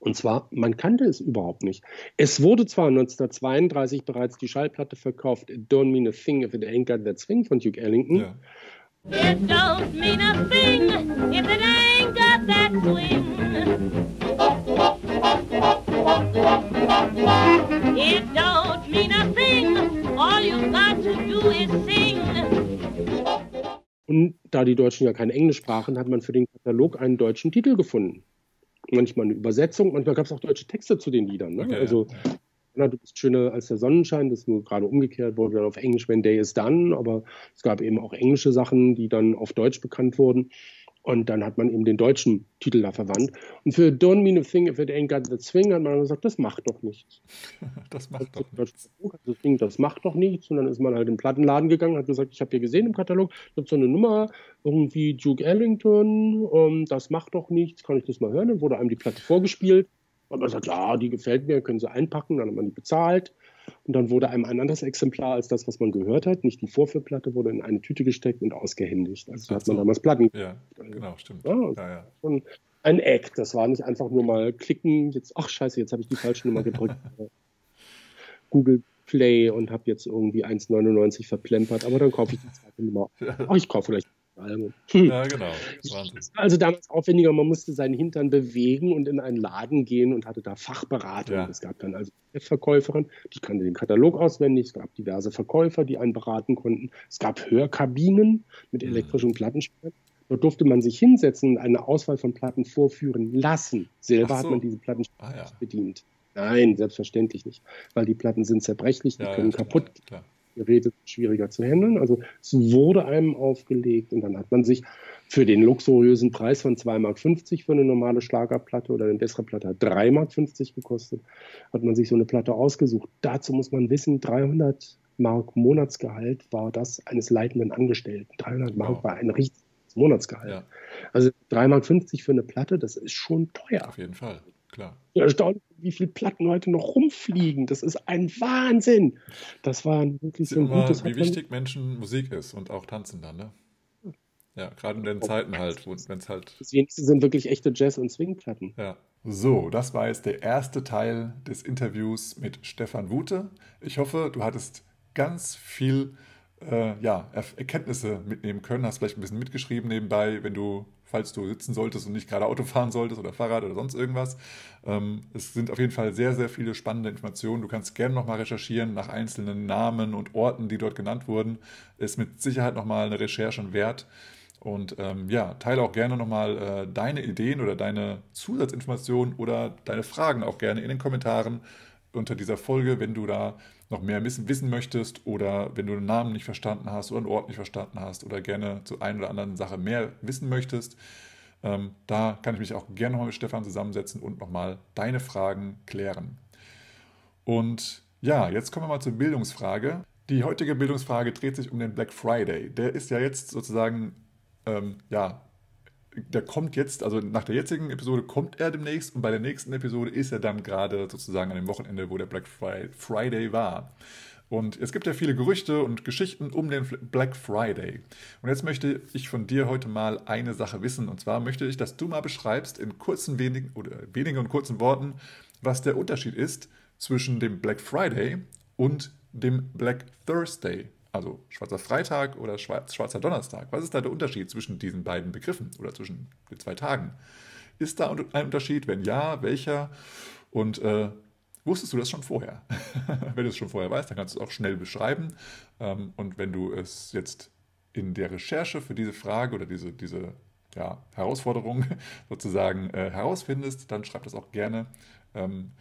Und zwar, man kannte es überhaupt nicht. Es wurde zwar 1932 bereits die Schallplatte verkauft, Don't Mean a Thing If It Ain't Got That Swing von Duke Ellington. Ja. It don't mean a thing if it ain't got that swing. It don't mean a thing, all you got to do is sing. Und da die Deutschen ja kein Englisch sprachen, hat man für den Katalog einen deutschen Titel gefunden. Manchmal eine Übersetzung, manchmal gab es auch deutsche Texte zu den Liedern. Ne? Okay, also ja na, du bist schöner als der Sonnenschein, das ist nur gerade umgekehrt, wurde dann auf Englisch When Day is Done, aber es gab eben auch englische Sachen, die dann auf Deutsch bekannt wurden. Und dann hat man eben den deutschen Titel da verwandt. Und für Don't Mean a Thing If It Ain't Got the Swing hat man gesagt, das macht doch nichts. das macht das doch nichts. Das, Ding, das macht doch nichts. Und dann ist man halt in den Plattenladen gegangen, hat gesagt, ich habe hier gesehen im Katalog, da gibt so eine Nummer, irgendwie Duke Ellington, um, ähm, das macht doch nichts, kann ich das mal hören? Dann wurde einem die Platte vorgespielt. Und man sagt, ja, die gefällt mir, können Sie einpacken, dann hat man die bezahlt. Und dann wurde einem ein anderes Exemplar als das, was man gehört hat, nicht die Vorführplatte, wurde in eine Tüte gesteckt und ausgehändigt. Also so hat man damals Platten. Ja, genau, stimmt. Ja, ja, ja. Und ein Act, das war nicht einfach nur mal klicken, jetzt, ach scheiße, jetzt habe ich die falsche Nummer gedrückt. Google Play und habe jetzt irgendwie 1,99 verplempert, aber dann kaufe ich die zweite Nummer. Ach, ich kaufe vielleicht Album. Ja, genau. Also damals aufwendiger, man musste seinen Hintern bewegen und in einen Laden gehen und hatte da Fachberatung. Ja. Es gab dann also Verkäuferin, die kannte den Katalog auswendig, es gab diverse Verkäufer, die einen beraten konnten. Es gab Hörkabinen mit mhm. elektrischen Plattenspielern. Dort durfte man sich hinsetzen und eine Auswahl von Platten vorführen lassen. Selber so. hat man diese Platten ah, ja. bedient. Nein, selbstverständlich nicht, weil die Platten sind zerbrechlich, die ja, können kaputt klar. Geräte schwieriger zu handeln. Also es wurde einem aufgelegt und dann hat man sich für den luxuriösen Preis von 2,50 Mark für eine normale Schlagerplatte oder eine bessere Platte hat 3,50 Mark gekostet, hat man sich so eine Platte ausgesucht. Dazu muss man wissen, 300 Mark Monatsgehalt war das eines leitenden Angestellten. 300 Mark wow. war ein richtiges Monatsgehalt. Ja. Also 3,50 Mark für eine Platte, das ist schon teuer. Auf jeden Fall, klar. Erstaunlich wie viele Platten heute noch rumfliegen. Das ist ein Wahnsinn. Das war wirklich so ein gutes Wie wichtig Menschen Musik ist und auch tanzen dann, ne? Ja, gerade in den Zeiten halt, wenn es halt. Das wenigste sind wirklich echte Jazz- und Swing-Platten. Ja. So, das war jetzt der erste Teil des Interviews mit Stefan Wute. Ich hoffe, du hattest ganz viel äh, ja, Erkenntnisse mitnehmen können, hast vielleicht ein bisschen mitgeschrieben nebenbei, wenn du falls du sitzen solltest und nicht gerade Auto fahren solltest oder Fahrrad oder sonst irgendwas. Ähm, es sind auf jeden Fall sehr, sehr viele spannende Informationen. Du kannst gerne nochmal recherchieren nach einzelnen Namen und Orten, die dort genannt wurden. Ist mit Sicherheit nochmal eine Recherche wert. Und ähm, ja, teile auch gerne nochmal äh, deine Ideen oder deine Zusatzinformationen oder deine Fragen auch gerne in den Kommentaren unter dieser Folge, wenn du da noch mehr wissen, möchtest oder wenn du einen Namen nicht verstanden hast oder einen Ort nicht verstanden hast oder gerne zu einer oder anderen Sache mehr wissen möchtest, ähm, da kann ich mich auch gerne nochmal mit Stefan zusammensetzen und nochmal deine Fragen klären. Und ja, jetzt kommen wir mal zur Bildungsfrage. Die heutige Bildungsfrage dreht sich um den Black Friday. Der ist ja jetzt sozusagen ähm, ja, der kommt jetzt, also nach der jetzigen Episode kommt er demnächst und bei der nächsten Episode ist er dann gerade sozusagen an dem Wochenende, wo der Black Friday war. Und es gibt ja viele Gerüchte und Geschichten um den Black Friday. Und jetzt möchte ich von dir heute mal eine Sache wissen. Und zwar möchte ich, dass du mal beschreibst in kurzen, wenigen oder wenigen und kurzen Worten, was der Unterschied ist zwischen dem Black Friday und dem Black Thursday. Also schwarzer Freitag oder schwarzer Donnerstag. Was ist da der Unterschied zwischen diesen beiden Begriffen oder zwischen den zwei Tagen? Ist da ein Unterschied? Wenn ja, welcher? Und äh, wusstest du das schon vorher? wenn du es schon vorher weißt, dann kannst du es auch schnell beschreiben. Ähm, und wenn du es jetzt in der Recherche für diese Frage oder diese, diese ja, Herausforderung sozusagen äh, herausfindest, dann schreib das auch gerne. Ähm,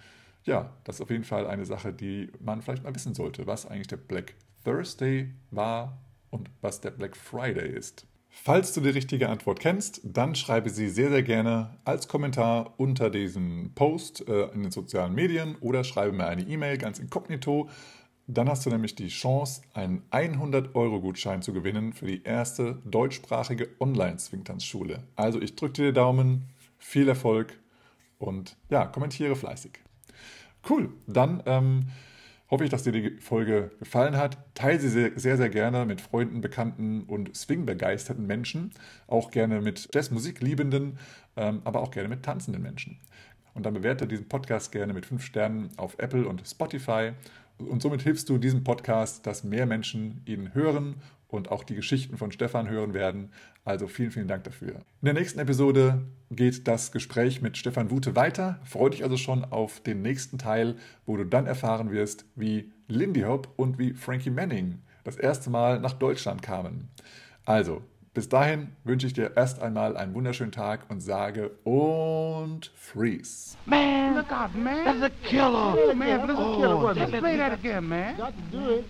ja, das ist auf jeden Fall eine Sache, die man vielleicht mal wissen sollte, was eigentlich der Black Thursday war und was der Black Friday ist. Falls du die richtige Antwort kennst, dann schreibe sie sehr, sehr gerne als Kommentar unter diesem Post äh, in den sozialen Medien oder schreibe mir eine E-Mail ganz inkognito. Dann hast du nämlich die Chance, einen 100-Euro-Gutschein zu gewinnen für die erste deutschsprachige Online-Swingtanzschule. Also ich drücke dir Daumen, viel Erfolg und ja, kommentiere fleißig. Cool, dann ähm, hoffe ich, dass dir die Folge gefallen hat. Teile sie sehr, sehr, sehr gerne mit Freunden, Bekannten und Swing-begeisterten Menschen. Auch gerne mit Jazzmusik-Liebenden, ähm, aber auch gerne mit tanzenden Menschen. Und dann bewerte diesen Podcast gerne mit fünf Sternen auf Apple und Spotify. Und somit hilfst du diesem Podcast, dass mehr Menschen ihn hören und auch die Geschichten von Stefan hören werden. Also vielen, vielen Dank dafür. In der nächsten Episode geht das Gespräch mit Stefan Wute weiter. Freue dich also schon auf den nächsten Teil, wo du dann erfahren wirst, wie Lindy Hop und wie Frankie Manning das erste Mal nach Deutschland kamen. Also, bis dahin wünsche ich dir erst einmal einen wunderschönen Tag und sage und freeze. Man, look out, man. That's a killer. Oh, man, that's a killer. Oh, Let's play that again, man. Got to do it.